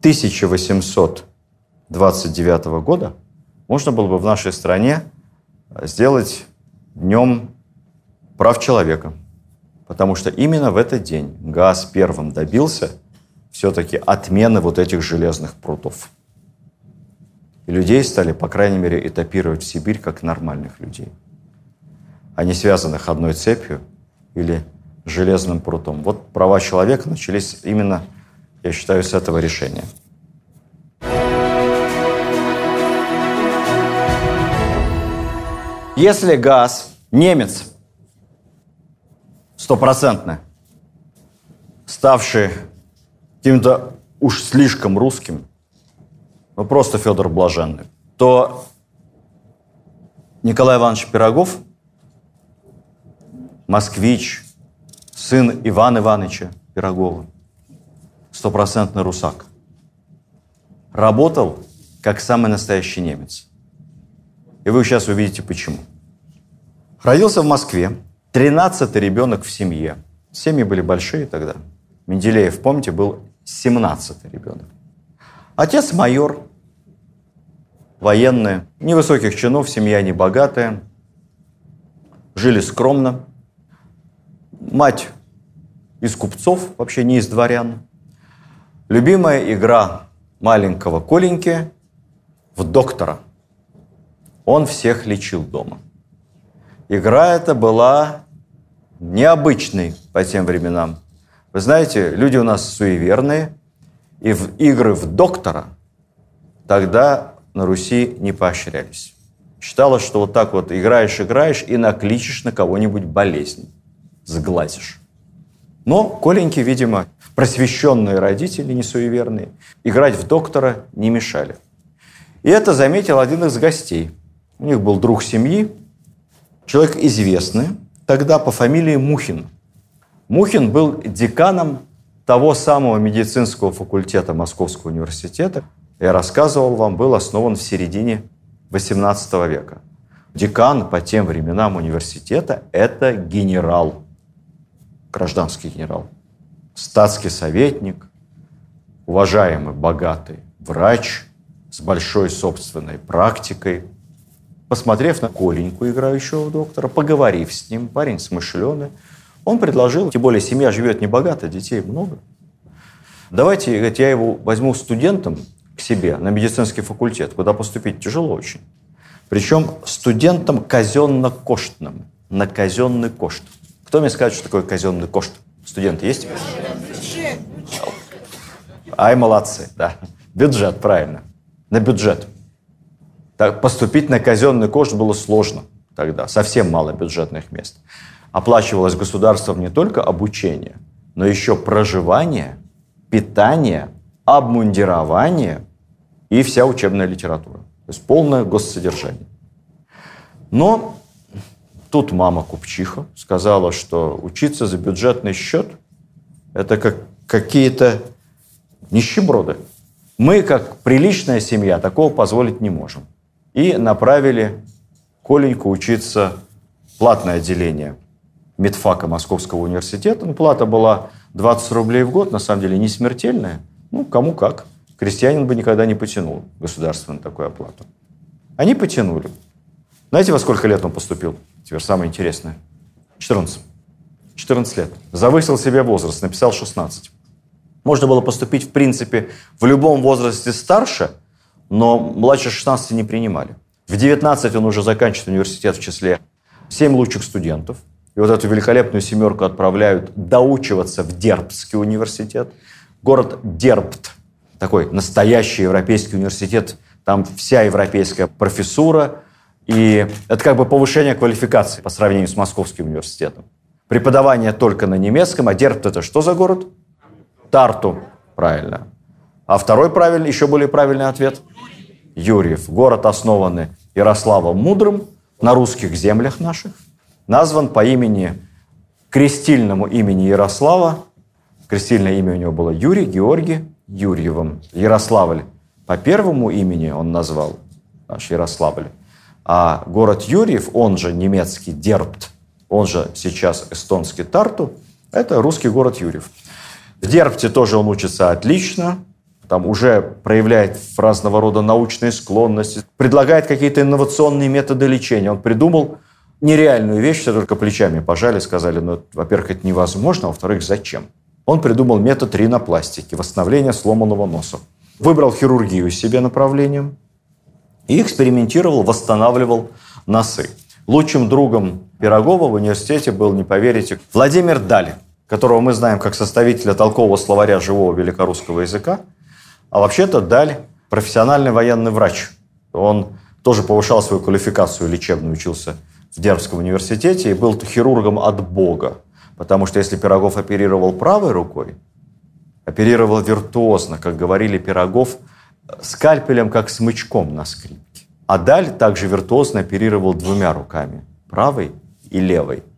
1829 года, можно было бы в нашей стране сделать днем прав человека. Потому что именно в этот день ГАЗ первым добился все-таки отмены вот этих железных прутов. И людей стали, по крайней мере, этапировать в Сибирь как нормальных людей а не связанных одной цепью или железным прутом. Вот права человека начались именно, я считаю, с этого решения. Если газ немец, стопроцентно, ставший каким-то уж слишком русским, ну просто Федор Блаженный, то Николай Иванович Пирогов – москвич, сын Ивана Ивановича Пирогова, стопроцентный русак. Работал как самый настоящий немец. И вы сейчас увидите почему. Родился в Москве, 13-й ребенок в семье. Семьи были большие тогда. Менделеев, помните, был 17-й ребенок. Отец майор, военный, невысоких чинов, семья не богатая, жили скромно, мать из купцов, вообще не из дворян. Любимая игра маленького Коленьки в доктора. Он всех лечил дома. Игра эта была необычной по тем временам. Вы знаете, люди у нас суеверные, и в игры в доктора тогда на Руси не поощрялись. Считалось, что вот так вот играешь-играешь и накличешь на кого-нибудь болезнь сглазишь. Но Коленьке, видимо, просвещенные родители, не суеверные, играть в доктора не мешали. И это заметил один из гостей. У них был друг семьи, человек известный, тогда по фамилии Мухин. Мухин был деканом того самого медицинского факультета Московского университета. Я рассказывал вам, был основан в середине XVIII века. Декан по тем временам университета – это генерал, гражданский генерал, статский советник, уважаемый, богатый врач с большой собственной практикой. Посмотрев на Коленьку, играющего доктора, поговорив с ним, парень смышленый, он предложил, тем более семья живет небогато, детей много. Давайте, говорит, я его возьму студентом к себе на медицинский факультет, куда поступить тяжело очень. Причем студентом казенно-коштным, на казенный кошт. Кто мне скажет, что такое казенный кошт? Студенты есть? Ай, молодцы, да. Бюджет, правильно. На бюджет. Так, поступить на казенный кошт было сложно тогда. Совсем мало бюджетных мест. Оплачивалось государством не только обучение, но еще проживание, питание, обмундирование и вся учебная литература. То есть полное госсодержание. Но тут мама Купчиха сказала, что учиться за бюджетный счет – это как какие-то нищеброды. Мы, как приличная семья, такого позволить не можем. И направили Коленьку учиться в платное отделение медфака Московского университета. Ну, плата была 20 рублей в год, на самом деле не смертельная. Ну, кому как. Крестьянин бы никогда не потянул государство на такую оплату. Они потянули. Знаете, во сколько лет он поступил? Теперь самое интересное. 14. 14 лет. Завысил себе возраст, написал 16. Можно было поступить, в принципе, в любом возрасте старше, но младше 16 не принимали. В 19 он уже заканчивает университет в числе 7 лучших студентов. И вот эту великолепную семерку отправляют доучиваться в Дербский университет. Город Дербт, такой настоящий европейский университет, там вся европейская профессура, и это как бы повышение квалификации по сравнению с Московским университетом. Преподавание только на немецком, а Дербт это что за город? Тарту. Правильно. А второй правильный, еще более правильный ответ? Юрьев. Город, основанный Ярославом Мудрым на русских землях наших, назван по имени, крестильному имени Ярослава. Крестильное имя у него было Юрий, Георгий Юрьевым. Ярославль по первому имени он назвал, наш Ярославль. А город Юрьев, он же немецкий Дербт, он же сейчас эстонский Тарту, это русский город Юрьев. В Дербте тоже он учится отлично, там уже проявляет разного рода научные склонности, предлагает какие-то инновационные методы лечения. Он придумал нереальную вещь, все только плечами пожали, сказали, ну, во-первых, это невозможно, а во-вторых, зачем? Он придумал метод ринопластики, восстановления сломанного носа. Выбрал хирургию себе направлением и экспериментировал, восстанавливал носы. Лучшим другом Пирогова в университете был, не поверите, Владимир Дали которого мы знаем как составителя толкового словаря живого великорусского языка. А вообще-то Даль – профессиональный военный врач. Он тоже повышал свою квалификацию лечебную, учился в Дербском университете и был хирургом от Бога. Потому что если Пирогов оперировал правой рукой, оперировал виртуозно, как говорили Пирогов, скальпелем, как смычком на скрипке. А Даль также виртуозно оперировал двумя руками, правой и левой –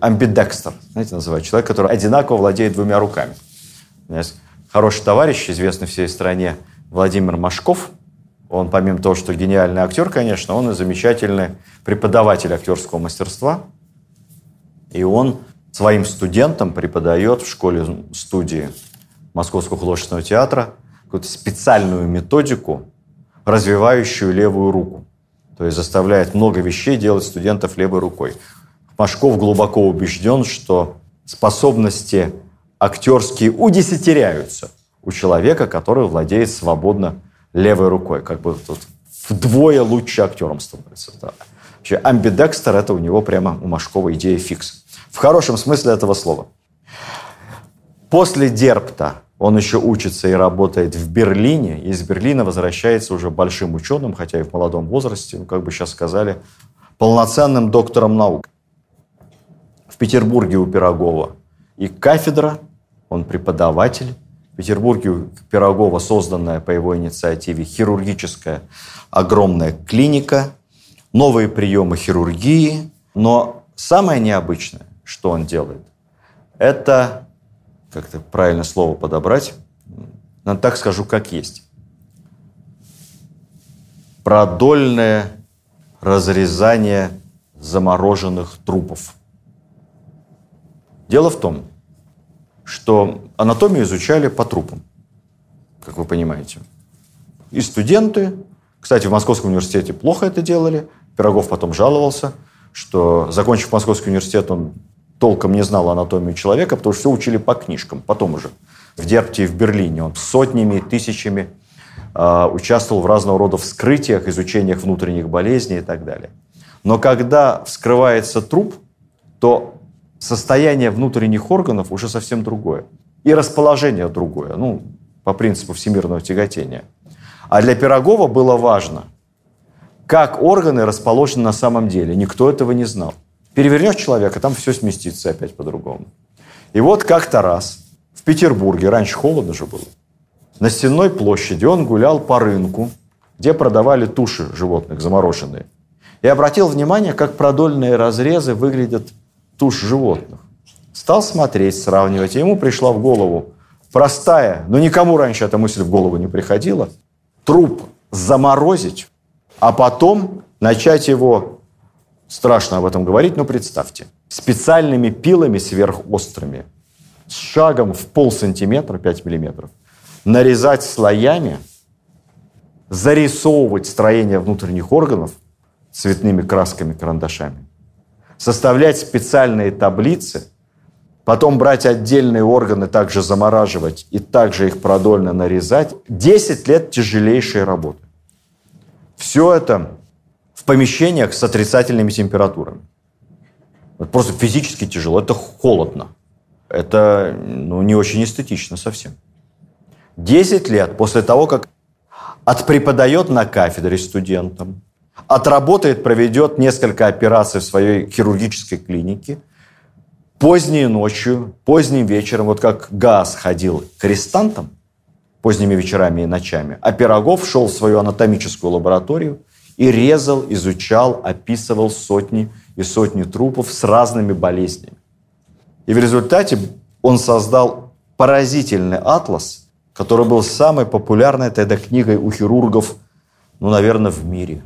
амбидекстер, знаете, называют человек, который одинаково владеет двумя руками. У меня хороший товарищ, известный всей стране, Владимир Машков. Он, помимо того, что гениальный актер, конечно, он и замечательный преподаватель актерского мастерства. И он своим студентам преподает в школе-студии Московского художественного театра какую-то специальную методику, развивающую левую руку. То есть заставляет много вещей делать студентов левой рукой. Машков глубоко убежден, что способности актерские удесятеряются у человека, который владеет свободно левой рукой. Как бы тут вдвое лучше актером становится. Да. Вообще, амбидекстер – это у него прямо у Машкова идея фикс. В хорошем смысле этого слова. После Дерпта он еще учится и работает в Берлине. Из Берлина возвращается уже большим ученым, хотя и в молодом возрасте, ну, как бы сейчас сказали, полноценным доктором наук в Петербурге у Пирогова. И кафедра, он преподаватель. В Петербурге Пирогова созданная по его инициативе хирургическая огромная клиника, новые приемы хирургии. Но самое необычное, что он делает, это, как-то правильно слово подобрать, ну, так скажу, как есть. Продольное разрезания замороженных трупов. Дело в том, что анатомию изучали по трупам, как вы понимаете. И студенты, кстати, в Московском университете плохо это делали, Пирогов потом жаловался, что, закончив Московский университет, он толком не знал анатомию человека, потому что все учили по книжкам. Потом уже в Дерпте и в Берлине он сотнями, тысячами э, участвовал в разного рода вскрытиях, изучениях внутренних болезней и так далее. Но когда вскрывается труп, то состояние внутренних органов уже совсем другое. И расположение другое, ну, по принципу всемирного тяготения. А для Пирогова было важно, как органы расположены на самом деле. Никто этого не знал. Перевернешь человека, там все сместится опять по-другому. И вот как-то раз в Петербурге, раньше холодно же было, на Стенной площади он гулял по рынку, где продавали туши животных замороженные. И обратил внимание, как продольные разрезы выглядят туш животных. Стал смотреть, сравнивать, и ему пришла в голову простая, но никому раньше эта мысль в голову не приходила, труп заморозить, а потом начать его, страшно об этом говорить, но представьте, специальными пилами сверхострыми, с шагом в пол сантиметра, 5 миллиметров, нарезать слоями, зарисовывать строение внутренних органов цветными красками, карандашами, составлять специальные таблицы, потом брать отдельные органы, также замораживать и также их продольно нарезать. 10 лет тяжелейшей работы. Все это в помещениях с отрицательными температурами. Это просто физически тяжело, это холодно. Это ну, не очень эстетично совсем. 10 лет после того, как отпреподает на кафедре студентам, отработает, проведет несколько операций в своей хирургической клинике, поздней ночью, поздним вечером, вот как Газ ходил к арестантам, поздними вечерами и ночами, а Пирогов шел в свою анатомическую лабораторию и резал, изучал, описывал сотни и сотни трупов с разными болезнями. И в результате он создал поразительный атлас, который был самой популярной тогда книгой у хирургов, ну, наверное, в мире.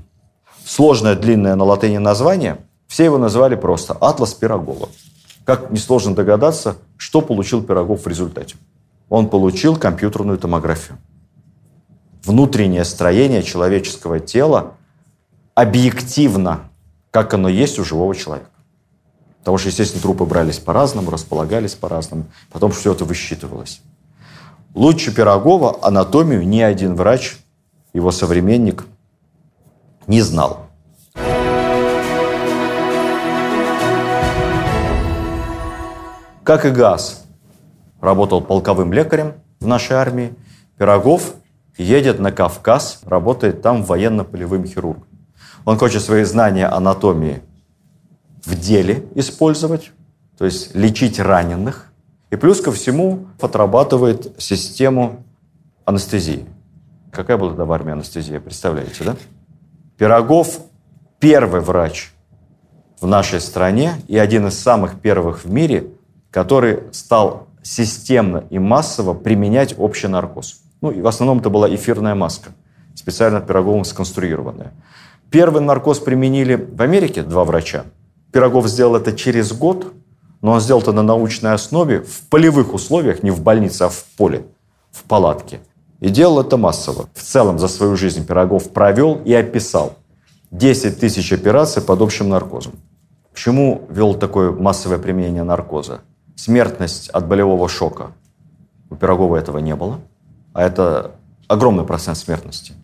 Сложное, длинное на латыни название, все его называли просто «Атлас Пирогова». Как несложно догадаться, что получил Пирогов в результате он получил компьютерную томографию. Внутреннее строение человеческого тела объективно, как оно есть у живого человека. Потому что, естественно, трупы брались по-разному, располагались по-разному, потом все это высчитывалось. Лучше Пирогова анатомию ни один врач, его современник, не знал. Как и газ, работал полковым лекарем в нашей армии. Пирогов едет на Кавказ, работает там военно-полевым хирургом. Он хочет свои знания анатомии в деле использовать, то есть лечить раненых. И плюс ко всему отрабатывает систему анестезии. Какая была тогда в армии анестезия, представляете, да? Пирогов – первый врач в нашей стране и один из самых первых в мире, который стал системно и массово применять общий наркоз. Ну, и в основном это была эфирная маска, специально Пироговым сконструированная. Первый наркоз применили в Америке два врача. Пирогов сделал это через год, но он сделал это на научной основе, в полевых условиях, не в больнице, а в поле, в палатке. И делал это массово. В целом за свою жизнь Пирогов провел и описал 10 тысяч операций под общим наркозом. Почему вел такое массовое применение наркоза? смертность от болевого шока. У Пирогова этого не было. А это огромный процент смертности.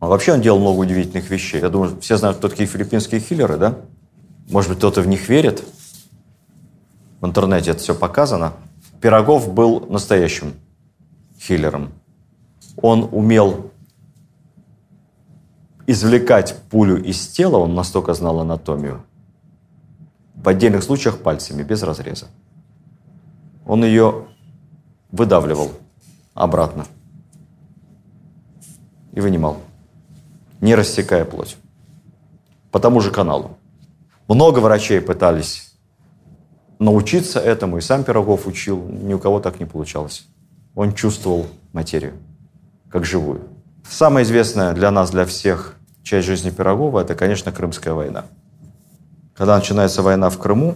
А вообще он делал много удивительных вещей. Я думаю, все знают, кто такие филиппинские хиллеры, да? Может быть, кто-то в них верит. В интернете это все показано. Пирогов был настоящим хиллером. Он умел извлекать пулю из тела, он настолько знал анатомию, в отдельных случаях пальцами, без разреза. Он ее выдавливал обратно и вынимал, не рассекая плоть. По тому же каналу. Много врачей пытались научиться этому, и сам Пирогов учил, ни у кого так не получалось. Он чувствовал материю, как живую. Самая известная для нас, для всех часть жизни Пирогова – это, конечно, Крымская война. Когда начинается война в Крыму,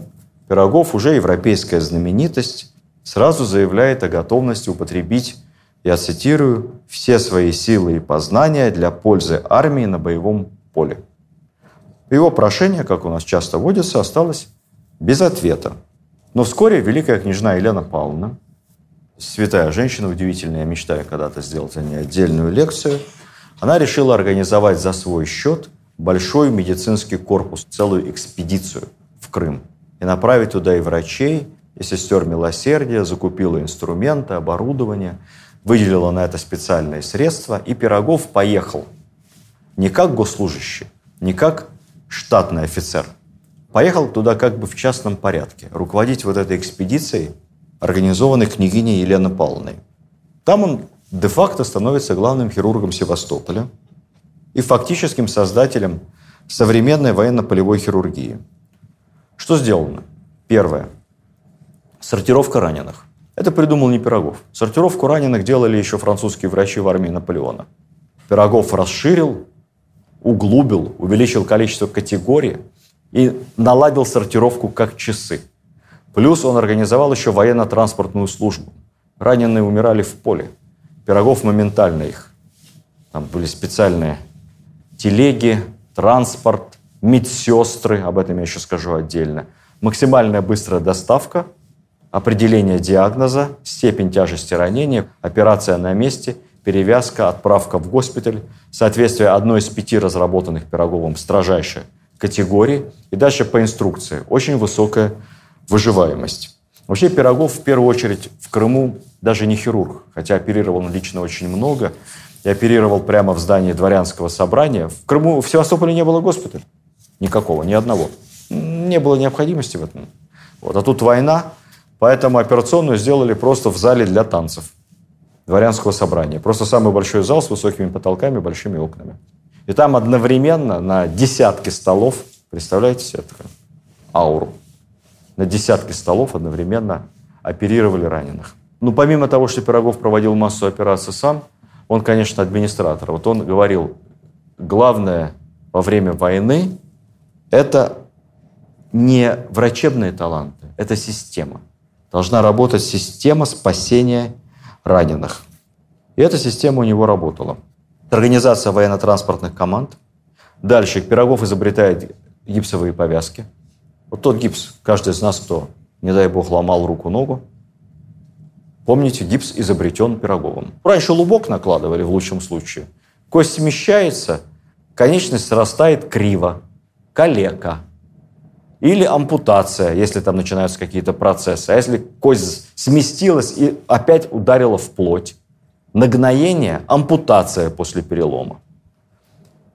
Пирогов, уже европейская знаменитость, сразу заявляет о готовности употребить, я цитирую, «все свои силы и познания для пользы армии на боевом поле». Его прошение, как у нас часто водится, осталось без ответа. Но вскоре великая княжна Елена Павловна, святая женщина, удивительная, я мечтаю когда-то сделать о ней отдельную лекцию, она решила организовать за свой счет большой медицинский корпус, целую экспедицию в Крым. И направить туда и врачей, и сестер милосердия, закупила инструменты, оборудование, выделила на это специальные средства, и Пирогов поехал не как госслужащий, не как штатный офицер. Поехал туда как бы в частном порядке, руководить вот этой экспедицией, организованной княгиней Еленой Павловной. Там он де-факто становится главным хирургом Севастополя и фактическим создателем современной военно-полевой хирургии. Что сделано? Первое. Сортировка раненых. Это придумал не Пирогов. Сортировку раненых делали еще французские врачи в армии Наполеона. Пирогов расширил углубил, увеличил количество категорий и наладил сортировку как часы. Плюс он организовал еще военно-транспортную службу. Раненые умирали в поле. Пирогов моментально их. Там были специальные телеги, транспорт, медсестры, об этом я еще скажу отдельно. Максимальная быстрая доставка, определение диагноза, степень тяжести ранения, операция на месте – перевязка, отправка в госпиталь, соответствие одной из пяти разработанных Пироговым строжайшей категории и дальше по инструкции. Очень высокая выживаемость. Вообще Пирогов в первую очередь в Крыму даже не хирург, хотя оперировал он лично очень много и оперировал прямо в здании дворянского собрания. В Крыму, в Севастополе не было госпиталя. Никакого, ни одного. Не было необходимости в этом. Вот. А тут война, поэтому операционную сделали просто в зале для танцев дворянского собрания. Просто самый большой зал с высокими потолками, большими окнами. И там одновременно на десятки столов, представляете себе такую ауру, на десятки столов одновременно оперировали раненых. Ну, помимо того, что Пирогов проводил массу операций сам, он, конечно, администратор. Вот он говорил, главное во время войны – это не врачебные таланты, это система. Должна работать система спасения раненых. И эта система у него работала. Организация военно-транспортных команд. Дальше Пирогов изобретает гипсовые повязки. Вот тот гипс, каждый из нас, кто, не дай бог, ломал руку-ногу, помните, гипс изобретен Пироговым. Раньше лубок накладывали в лучшем случае. Кость смещается, конечность срастает криво, калека – или ампутация, если там начинаются какие-то процессы. А если кость сместилась и опять ударила в плоть. Нагноение – ампутация после перелома.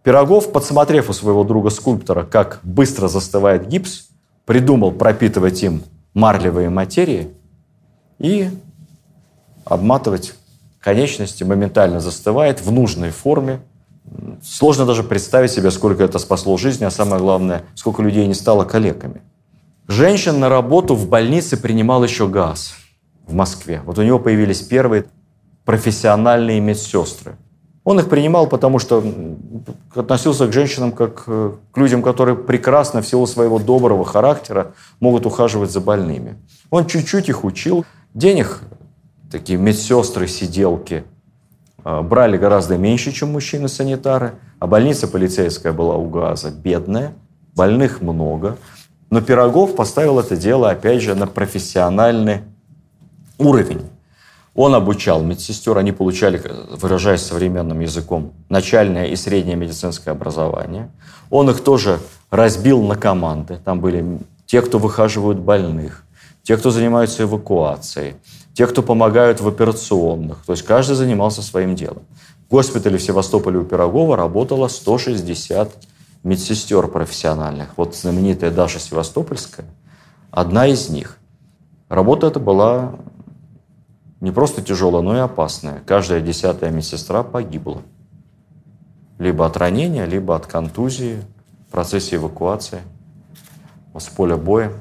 Пирогов, подсмотрев у своего друга-скульптора, как быстро застывает гипс, придумал пропитывать им марлевые материи и обматывать конечности, моментально застывает в нужной форме – Сложно даже представить себе, сколько это спасло жизни, а самое главное, сколько людей не стало калеками. Женщин на работу в больнице принимал еще газ в Москве. Вот у него появились первые профессиональные медсестры. Он их принимал, потому что относился к женщинам как э, к людям, которые прекрасно в силу своего доброго характера могут ухаживать за больными. Он чуть-чуть их учил. Денег такие медсестры, сиделки – а, брали гораздо меньше, чем мужчины-санитары, а больница полицейская была у ГАЗа бедная, больных много. Но Пирогов поставил это дело, опять же, на профессиональный уровень. Он обучал медсестер, они получали, выражаясь современным языком, начальное и среднее медицинское образование. Он их тоже разбил на команды. Там были те, кто выхаживают больных, те, кто занимаются эвакуацией, те, кто помогают в операционных. То есть каждый занимался своим делом. В госпитале в Севастополе у Пирогова работало 160 медсестер профессиональных. Вот знаменитая Даша Севастопольская, одна из них. Работа эта была не просто тяжелая, но и опасная. Каждая десятая медсестра погибла. Либо от ранения, либо от контузии в процессе эвакуации с поля боя.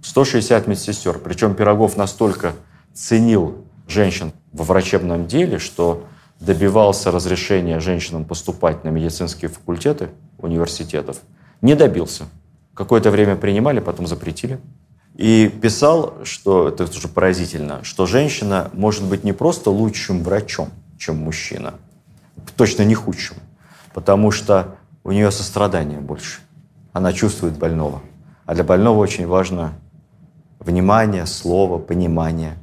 160 медсестер. Причем Пирогов настолько ценил женщин во врачебном деле, что добивался разрешения женщинам поступать на медицинские факультеты университетов. Не добился. Какое-то время принимали, потом запретили. И писал, что это уже поразительно, что женщина может быть не просто лучшим врачом, чем мужчина, точно не худшим, потому что у нее сострадание больше. Она чувствует больного. А для больного очень важно внимание, слово, понимание.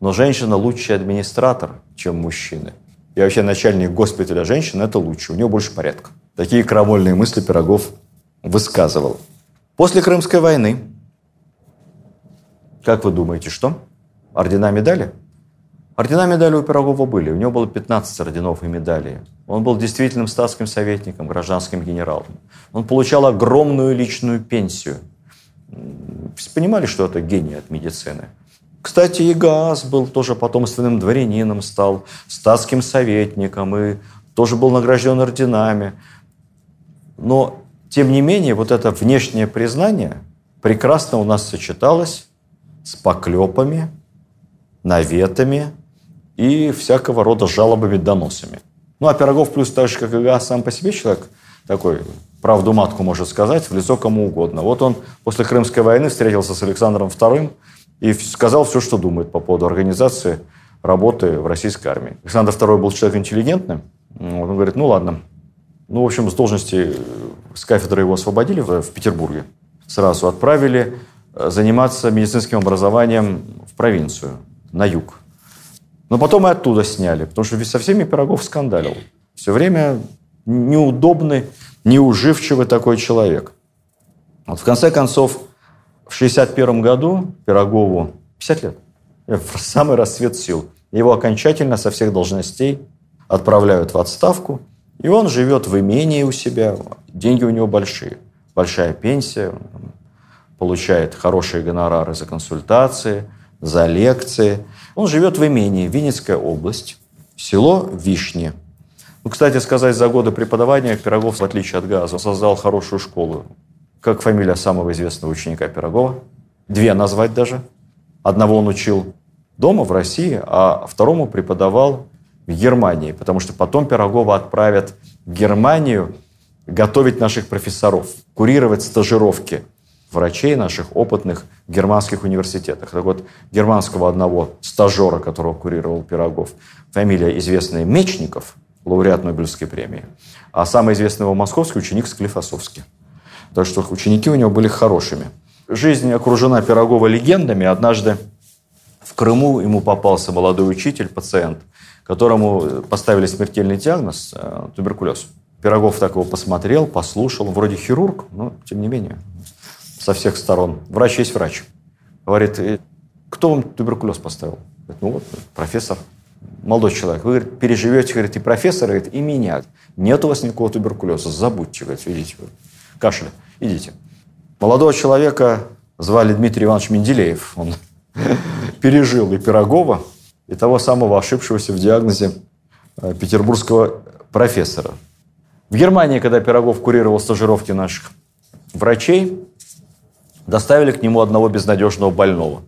Но женщина лучший администратор, чем мужчины. И вообще начальник госпиталя женщины – это лучше, у нее больше порядка. Такие крамольные мысли Пирогов высказывал. После Крымской войны, как вы думаете, что? Ордена медали? Ордена медали у Пирогова были. У него было 15 орденов и медалей. Он был действительным статским советником, гражданским генералом. Он получал огромную личную пенсию. Все понимали, что это гений от медицины. Кстати, и Газ был тоже потомственным дворянином, стал статским советником и тоже был награжден орденами. Но, тем не менее, вот это внешнее признание прекрасно у нас сочеталось с поклепами, наветами и всякого рода жалобами, доносами. Ну, а Пирогов плюс так же, как и Газ, сам по себе человек такой, правду матку может сказать в лицо кому угодно. Вот он после Крымской войны встретился с Александром II и сказал все, что думает по поводу организации работы в российской армии. Александр II был человек интеллигентным. Вот он говорит, ну ладно. Ну, в общем, с должности, с кафедры его освободили в, в Петербурге. Сразу отправили э, заниматься медицинским образованием в провинцию, на юг. Но потом и оттуда сняли, потому что со всеми Пирогов скандалил. Все время неудобный, неуживчивый такой человек. Вот в конце концов, в 1961 году Пирогову 50 лет, в самый расцвет сил, его окончательно со всех должностей отправляют в отставку, и он живет в имении у себя, деньги у него большие, большая пенсия, получает хорошие гонорары за консультации, за лекции. Он живет в имении, Винницкая область, село Вишни. Ну, кстати сказать, за годы преподавания Пирогов, в отличие от Газа, создал хорошую школу как фамилия самого известного ученика Пирогова. Две назвать даже. Одного он учил дома в России, а второму преподавал в Германии, потому что потом Пирогова отправят в Германию готовить наших профессоров, курировать стажировки врачей наших опытных в германских университетах. Так вот, германского одного стажера, которого курировал Пирогов, фамилия известная Мечников, лауреат Нобелевской премии, а самый известный его московский ученик Склифосовский. Так что ученики у него были хорошими. Жизнь окружена Пирогова легендами. Однажды в Крыму ему попался молодой учитель, пациент, которому поставили смертельный диагноз э, – туберкулез. Пирогов так его посмотрел, послушал. Вроде хирург, но тем не менее. Со всех сторон. Врач есть врач. Говорит, «Э, кто вам туберкулез поставил? Говорит, ну вот, профессор. Молодой человек. Вы говорит, переживете, говорит, и профессора, говорит, и меня. Нет у вас никакого туберкулеза. Забудьте, говорит, видите. Кашля идите. Молодого человека звали Дмитрий Иванович Менделеев. Он пережил и Пирогова, и того самого ошибшегося в диагнозе э, петербургского профессора. В Германии, когда Пирогов курировал стажировки наших врачей, доставили к нему одного безнадежного больного.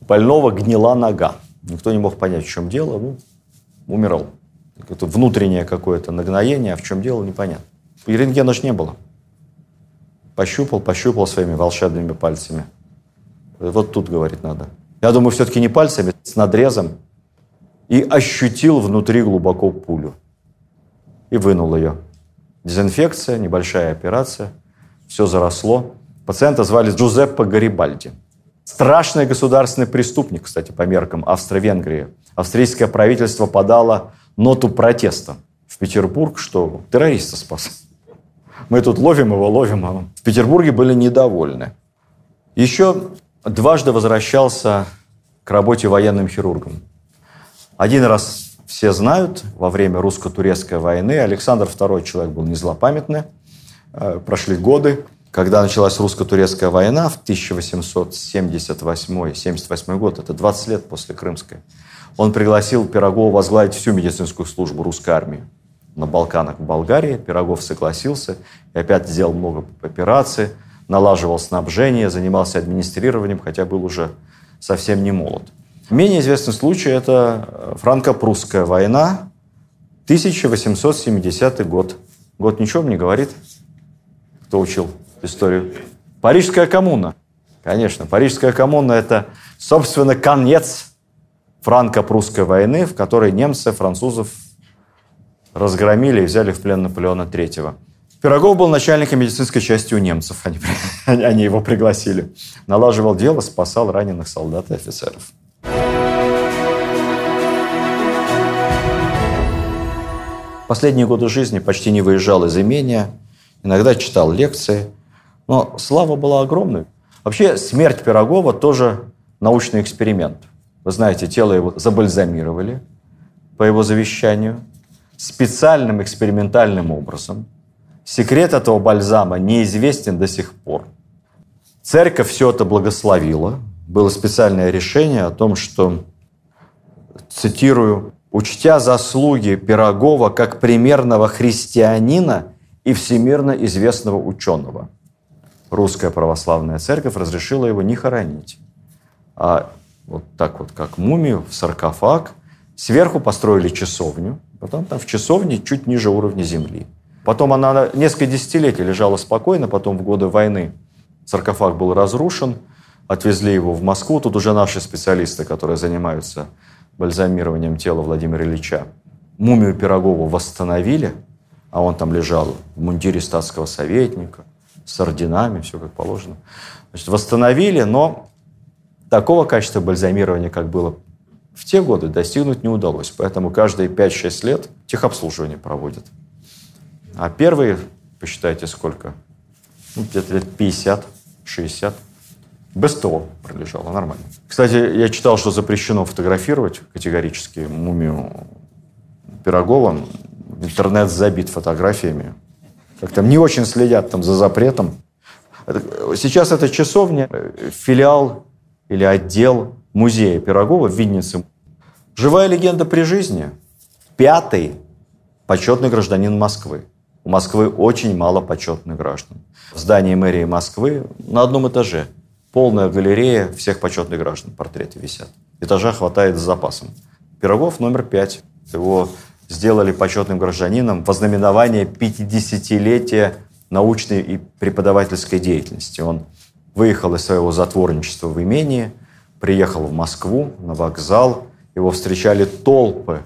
Больного гнила нога. Никто не мог понять, в чем дело. Ну, умирал. Это внутреннее какое-то нагноение, а в чем дело, непонятно. И рентгена же не было. Пощупал, пощупал своими волшебными пальцами. Вот тут, говорить надо. Я думаю, все-таки не пальцами, с надрезом. И ощутил внутри глубоко пулю. И вынул ее. Дезинфекция, небольшая операция. Все заросло. Пациента звали Джузеппе Гарибальди. Страшный государственный преступник, кстати, по меркам Австро-Венгрии. Австрийское правительство подало ноту протеста в Петербург, что террориста спас. Мы тут ловим его, ловим его. В Петербурге были недовольны. Еще дважды возвращался к работе военным хирургом. Один раз все знают, во время русско-турецкой войны Александр II человек был незлопамятный. Э, прошли годы. Когда началась русско-турецкая война в 1878-78 год, это 20 лет после Крымской, он пригласил Пирогова возглавить всю медицинскую службу русской армии на Балканах в Болгарии. Пирогов согласился и опять сделал много операций, налаживал снабжение, занимался администрированием, хотя был уже совсем не молод. Менее известный случай – это франко-прусская война 1870 год. Год ничего мне говорит? Кто учил историю? Парижская коммуна. Конечно, Парижская коммуна – это, собственно, конец франко-прусской войны, в которой немцы французов разгромили и взяли в плен Наполеона III. Пирогов был начальником медицинской части у немцев. Они, они его пригласили. Налаживал дело, спасал раненых солдат и офицеров. Последние годы жизни почти не выезжал из имения, иногда читал лекции, но слава была огромной. Вообще, смерть Пирогова тоже научный эксперимент. Вы знаете, тело его забальзамировали по его завещанию специальным экспериментальным образом. Секрет этого бальзама неизвестен до сих пор. Церковь все это благословила. Было специальное решение о том, что, цитирую, «учтя заслуги Пирогова как примерного христианина и всемирно известного ученого». Русская православная церковь разрешила его не хоронить, а вот так вот, как мумию, в саркофаг. Сверху построили часовню, потом там в часовне чуть ниже уровня земли. Потом она несколько десятилетий лежала спокойно, потом в годы войны саркофаг был разрушен, отвезли его в Москву. Тут уже наши специалисты, которые занимаются бальзамированием тела Владимира Ильича, мумию Пирогова восстановили, а он там лежал в мундире статского советника, с орденами, все как положено. Значит, восстановили, но Такого качества бальзамирования, как было в те годы, достигнуть не удалось. Поэтому каждые 5-6 лет техобслуживание проводят. А первые, посчитайте, сколько? Ну, где-то лет 50, 60. Без ТО пролежало, нормально. Кстати, я читал, что запрещено фотографировать категорически мумию Пирогова. Интернет забит фотографиями. Как там не очень следят там за запретом. Сейчас это часовня, э, филиал или отдел музея Пирогова в Виннице. Живая легенда при жизни. Пятый почетный гражданин Москвы. У Москвы очень мало почетных граждан. В здании мэрии Москвы на одном этаже полная галерея всех почетных граждан, портреты висят. Этажа хватает с запасом. Пирогов номер пять. Его сделали почетным гражданином во знаменование 50-летия научной и преподавательской деятельности. Он выехал из своего затворничества в имении, приехал в Москву на вокзал. Его встречали толпы,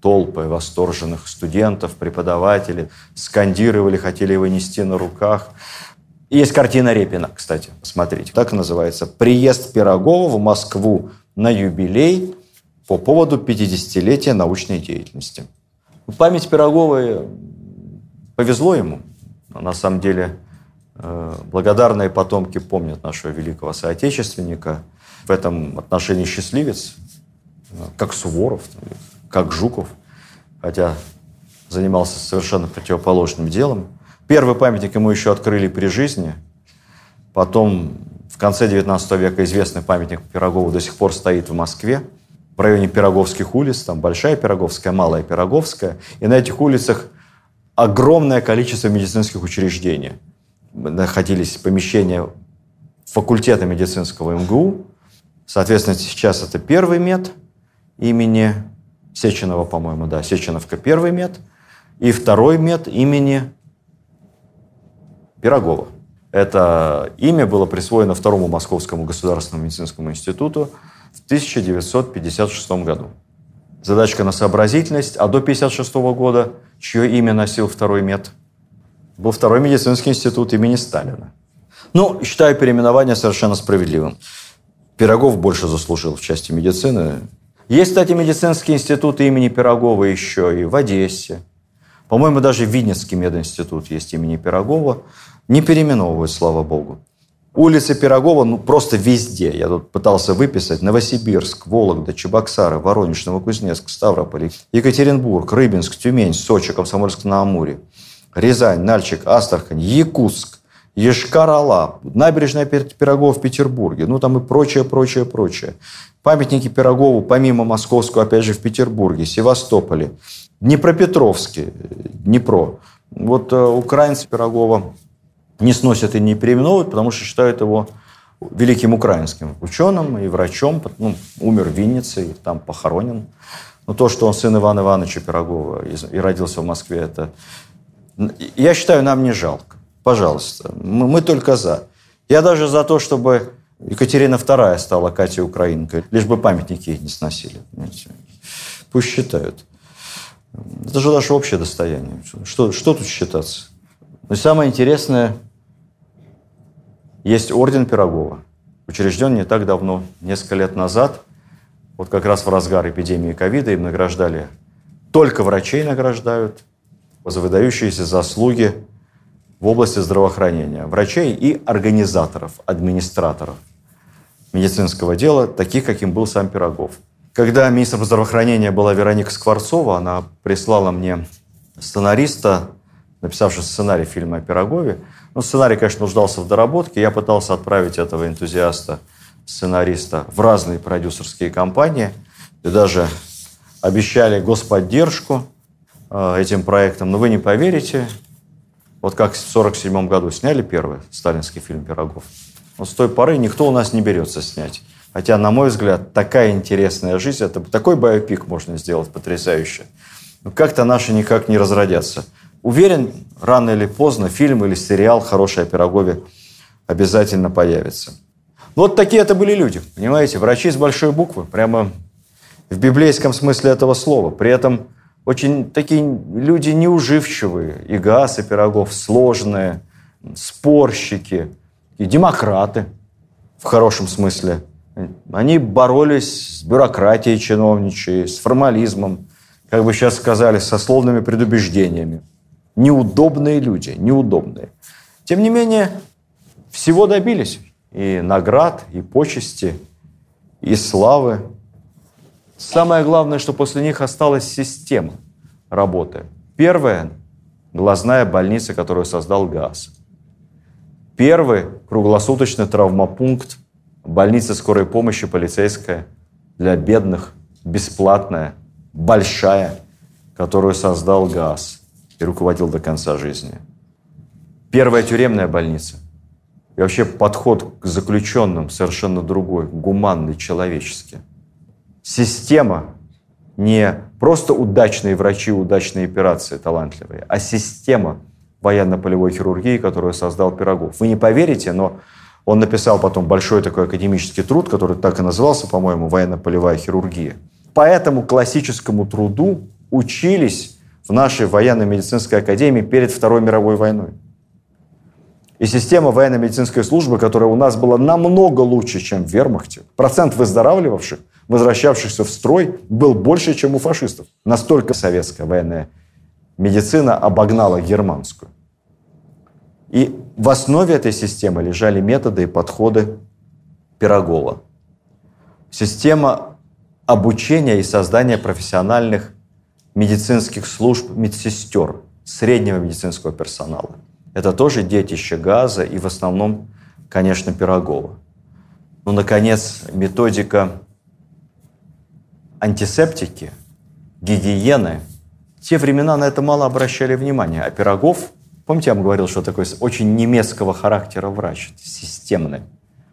толпы восторженных студентов, преподавателей, скандировали, хотели его нести на руках. есть картина Репина, кстати, посмотрите. Так и называется «Приезд Пирогова в Москву на юбилей по поводу 50-летия научной деятельности». Память Пироговой повезло ему. На самом деле Э, благодарные потомки помнят нашего великого соотечественника. В этом отношении счастливец, э, как Суворов, как Жуков, хотя занимался совершенно противоположным делом. Первый памятник ему еще открыли при жизни. Потом в конце XIX века известный памятник Пирогову до сих пор стоит в Москве, в районе Пироговских улиц, там Большая Пироговская, Малая Пироговская. И на этих улицах огромное количество медицинских учреждений – находились помещения факультета медицинского МГУ. Соответственно, сейчас это первый мед имени Сеченова, по-моему, да, Сеченовка первый мед. И второй мед имени Пирогова. Это имя было присвоено Второму Московскому государственному медицинскому институту в 1956 году. Задачка на сообразительность, а до 1956 года чье имя носил второй мед – был второй медицинский институт имени Сталина. Ну, считаю переименование совершенно справедливым. Пирогов больше заслужил в части медицины. Есть, кстати, медицинский институт имени Пирогова еще и в Одессе. По-моему, даже Винницкий мединститут есть имени Пирогова. Не переименовывают, слава богу. Улицы Пирогова ну, просто везде. Я тут пытался выписать. Новосибирск, Вологда, Чебоксары, Воронеж, Новокузнецк, Ставрополь, Екатеринбург, Рыбинск, Тюмень, Сочи, Комсомольск-на-Амуре. Рязань, Нальчик, Астрахань, Якутск, Ешкар-Ола, набережная Пирогова в Петербурге, ну там и прочее, прочее, прочее. Памятники Пирогову, помимо московского, опять же, в Петербурге, Севастополе, Днепропетровске, Днепро. Вот э, украинцы Пирогова не сносят и не переименовывают, потому что считают его великим украинским ученым и врачом. Ну, умер в Виннице и там похоронен. Но то, что он сын Ивана Ивановича Пирогова и, родился в Москве, это... Я считаю, нам не жалко. Пожалуйста, мы, мы только за. Я даже за то, чтобы Екатерина II стала Катей Украинкой, лишь бы памятники ей не сносили. Пусть считают. Это же наше общее достояние. Что, что тут считаться? Но самое интересное, есть орден Пирогова, учрежден не так давно, несколько лет назад, вот как раз в разгар эпидемии ковида им награждали, только врачей награждают за выдающиеся заслуги в области здравоохранения. Врачей и организаторов, администраторов медицинского дела, таких, каким был сам Пирогов. Когда министром здравоохранения была Вероника Скворцова, она прислала мне сценариста, написавшего сценарий фильма о Пирогове. Ну, сценарий, конечно, нуждался в доработке. Я пытался отправить этого энтузиаста, сценариста в разные продюсерские компании. И даже обещали господдержку э, этим проектам. Но вы не поверите, вот как в 1947 году сняли первый сталинский фильм «Пирогов». Но с той поры никто у нас не берется снять. Хотя, на мой взгляд, такая интересная жизнь, это такой биопик можно сделать потрясающе. Но как-то наши никак не разродятся. Уверен, рано или поздно фильм или сериал «Хорошая Пирогове» обязательно появится. Вот такие это были люди, понимаете, врачи с большой буквы, прямо в библейском смысле этого слова. При этом очень такие люди неуживчивые, и газ, и пирогов, сложные, спорщики, и демократы в хорошем смысле. Они боролись с бюрократией чиновничьей, с формализмом, как бы сейчас сказали, со словными предубеждениями. Неудобные люди, неудобные. Тем не менее, всего добились. И наград, и почести, и славы. Самое главное, что после них осталась система работы. Первая – глазная больница, которую создал ГАЗ. Первый – круглосуточный травмопункт, больница скорой помощи полицейская для бедных, бесплатная, большая, которую создал ГАЗ и руководил до конца жизни. Первая тюремная больница. И вообще подход к заключенным совершенно другой, гуманный, человеческий. Система не просто удачные врачи, удачные операции, талантливые, а система военно-полевой хирургии, которую создал Пирогов. Вы не поверите, но он написал потом большой такой академический труд, который так и назывался, по-моему, «Военно-полевая хирургия». По этому классическому труду учились в нашей военно-медицинской академии перед Второй мировой войной. И система военно-медицинской службы, которая у нас была намного лучше, чем в вермахте, процент выздоравливавших – возвращавшихся в строй, был больше, чем у фашистов. Настолько советская военная медицина обогнала германскую. И в основе этой системы лежали методы и подходы Пирогова. Система обучения и создания профессиональных медицинских служб медсестер, среднего медицинского персонала. Это тоже детище газа и в основном, конечно, Пирогова. Ну, наконец, методика антисептики, гигиены. В те времена на это мало обращали внимания. А Пирогов, помните, я вам говорил, что такой очень немецкого характера врач, системный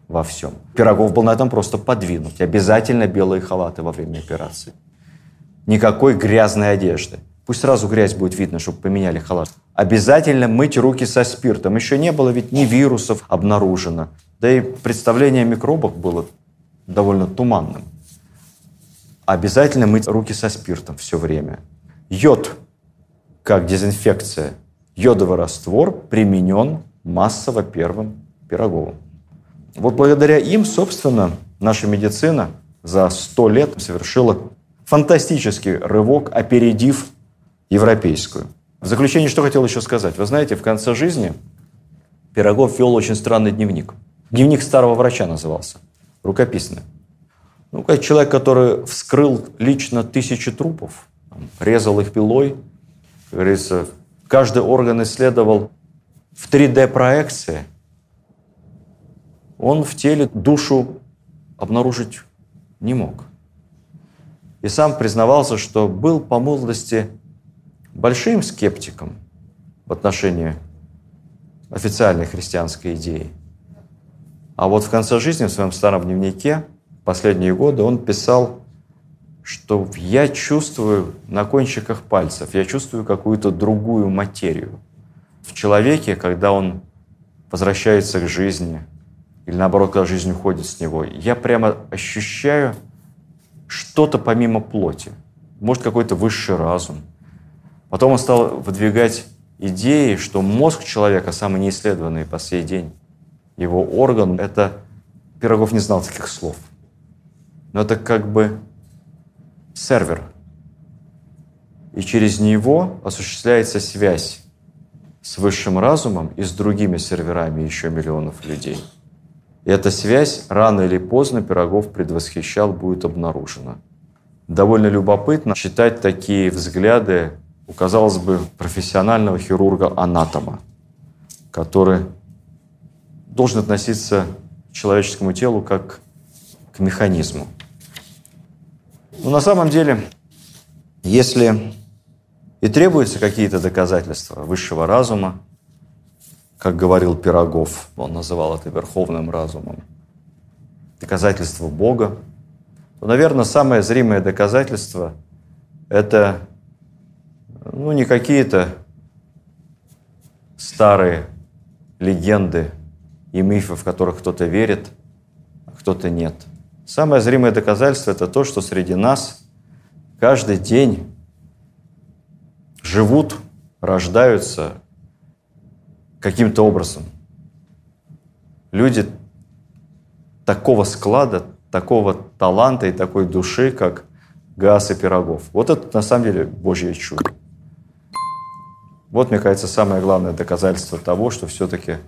во всем. Пирогов был на этом просто подвинут. Обязательно белые халаты во время операции. Никакой грязной одежды. Пусть сразу грязь будет видно, чтобы поменяли халат. Обязательно мыть руки со спиртом. Еще не было ведь ни вирусов обнаружено. Да и представление о микробах было довольно туманным обязательно мыть руки со спиртом все время. Йод, как дезинфекция, йодовый раствор применен массово первым Пироговым. Вот благодаря им, собственно, наша медицина за сто лет совершила фантастический рывок, опередив европейскую. В заключение, что хотел еще сказать. Вы знаете, в конце жизни Пирогов вел очень странный дневник. Дневник старого врача назывался, рукописный. Ну, как человек, который вскрыл лично тысячи трупов, резал их пилой, как говорится, каждый орган исследовал в 3D-проекции, он в теле душу обнаружить не мог. И сам признавался, что был по молодости большим скептиком в отношении официальной христианской идеи. А вот в конце жизни в своем старом дневнике последние годы он писал что я чувствую на кончиках пальцев, я чувствую какую-то другую материю в человеке, когда он возвращается к жизни, или наоборот, когда жизнь уходит с него. Я прямо ощущаю что-то помимо плоти, может, какой-то высший разум. Потом он стал выдвигать идеи, что мозг человека самый неисследованный по сей день. Его орган — это... Пирогов не знал таких слов. Но это как бы сервер. И через него осуществляется связь с высшим разумом и с другими серверами еще миллионов людей. И эта связь рано или поздно Пирогов предвосхищал будет обнаружена. Довольно любопытно читать такие взгляды у, казалось бы, профессионального хирурга-анатома, который должен относиться к человеческому телу как к механизму. Но на самом деле, если и требуются какие-то доказательства высшего разума, как говорил Пирогов, он называл это верховным разумом, доказательство Бога, то, наверное, самое зримое доказательство – это ну, не какие-то старые легенды и мифы, в которых кто-то верит, а кто-то нет – Самое зримое доказательство – это то, что среди нас каждый день живут, рождаются каким-то образом. Люди такого склада, такого таланта и такой души, как Газ и Пирогов. Вот это на самом деле Божье чудо. Вот, мне кажется, самое главное доказательство того, что все-таки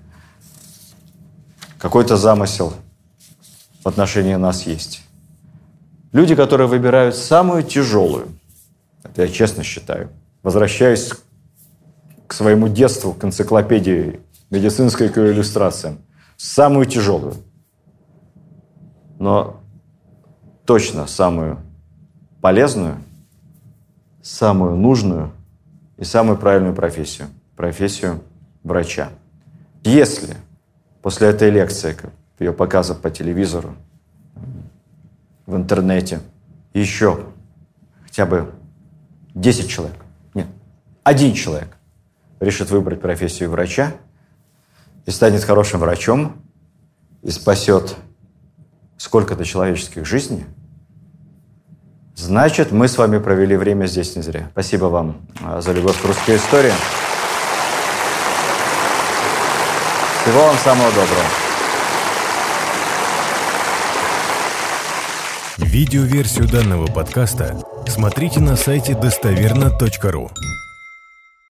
какой-то замысел в отношении нас есть. Люди, которые выбирают самую тяжелую, это я честно считаю, возвращаюсь к своему детству, к энциклопедии медицинской к иллюстрациям, самую тяжелую, но точно самую полезную, самую нужную и самую правильную профессию – профессию врача. Если после этой лекции ее показов по телевизору, в интернете, еще хотя бы 10 человек, нет, один человек решит выбрать профессию врача и станет хорошим врачом и спасет сколько-то человеческих жизней, значит, мы с вами провели время здесь не зря. Спасибо вам а, за любовь к русской истории. Всего вам самого доброго. Видеоверсию данного подкаста смотрите на сайте достоверно.ру.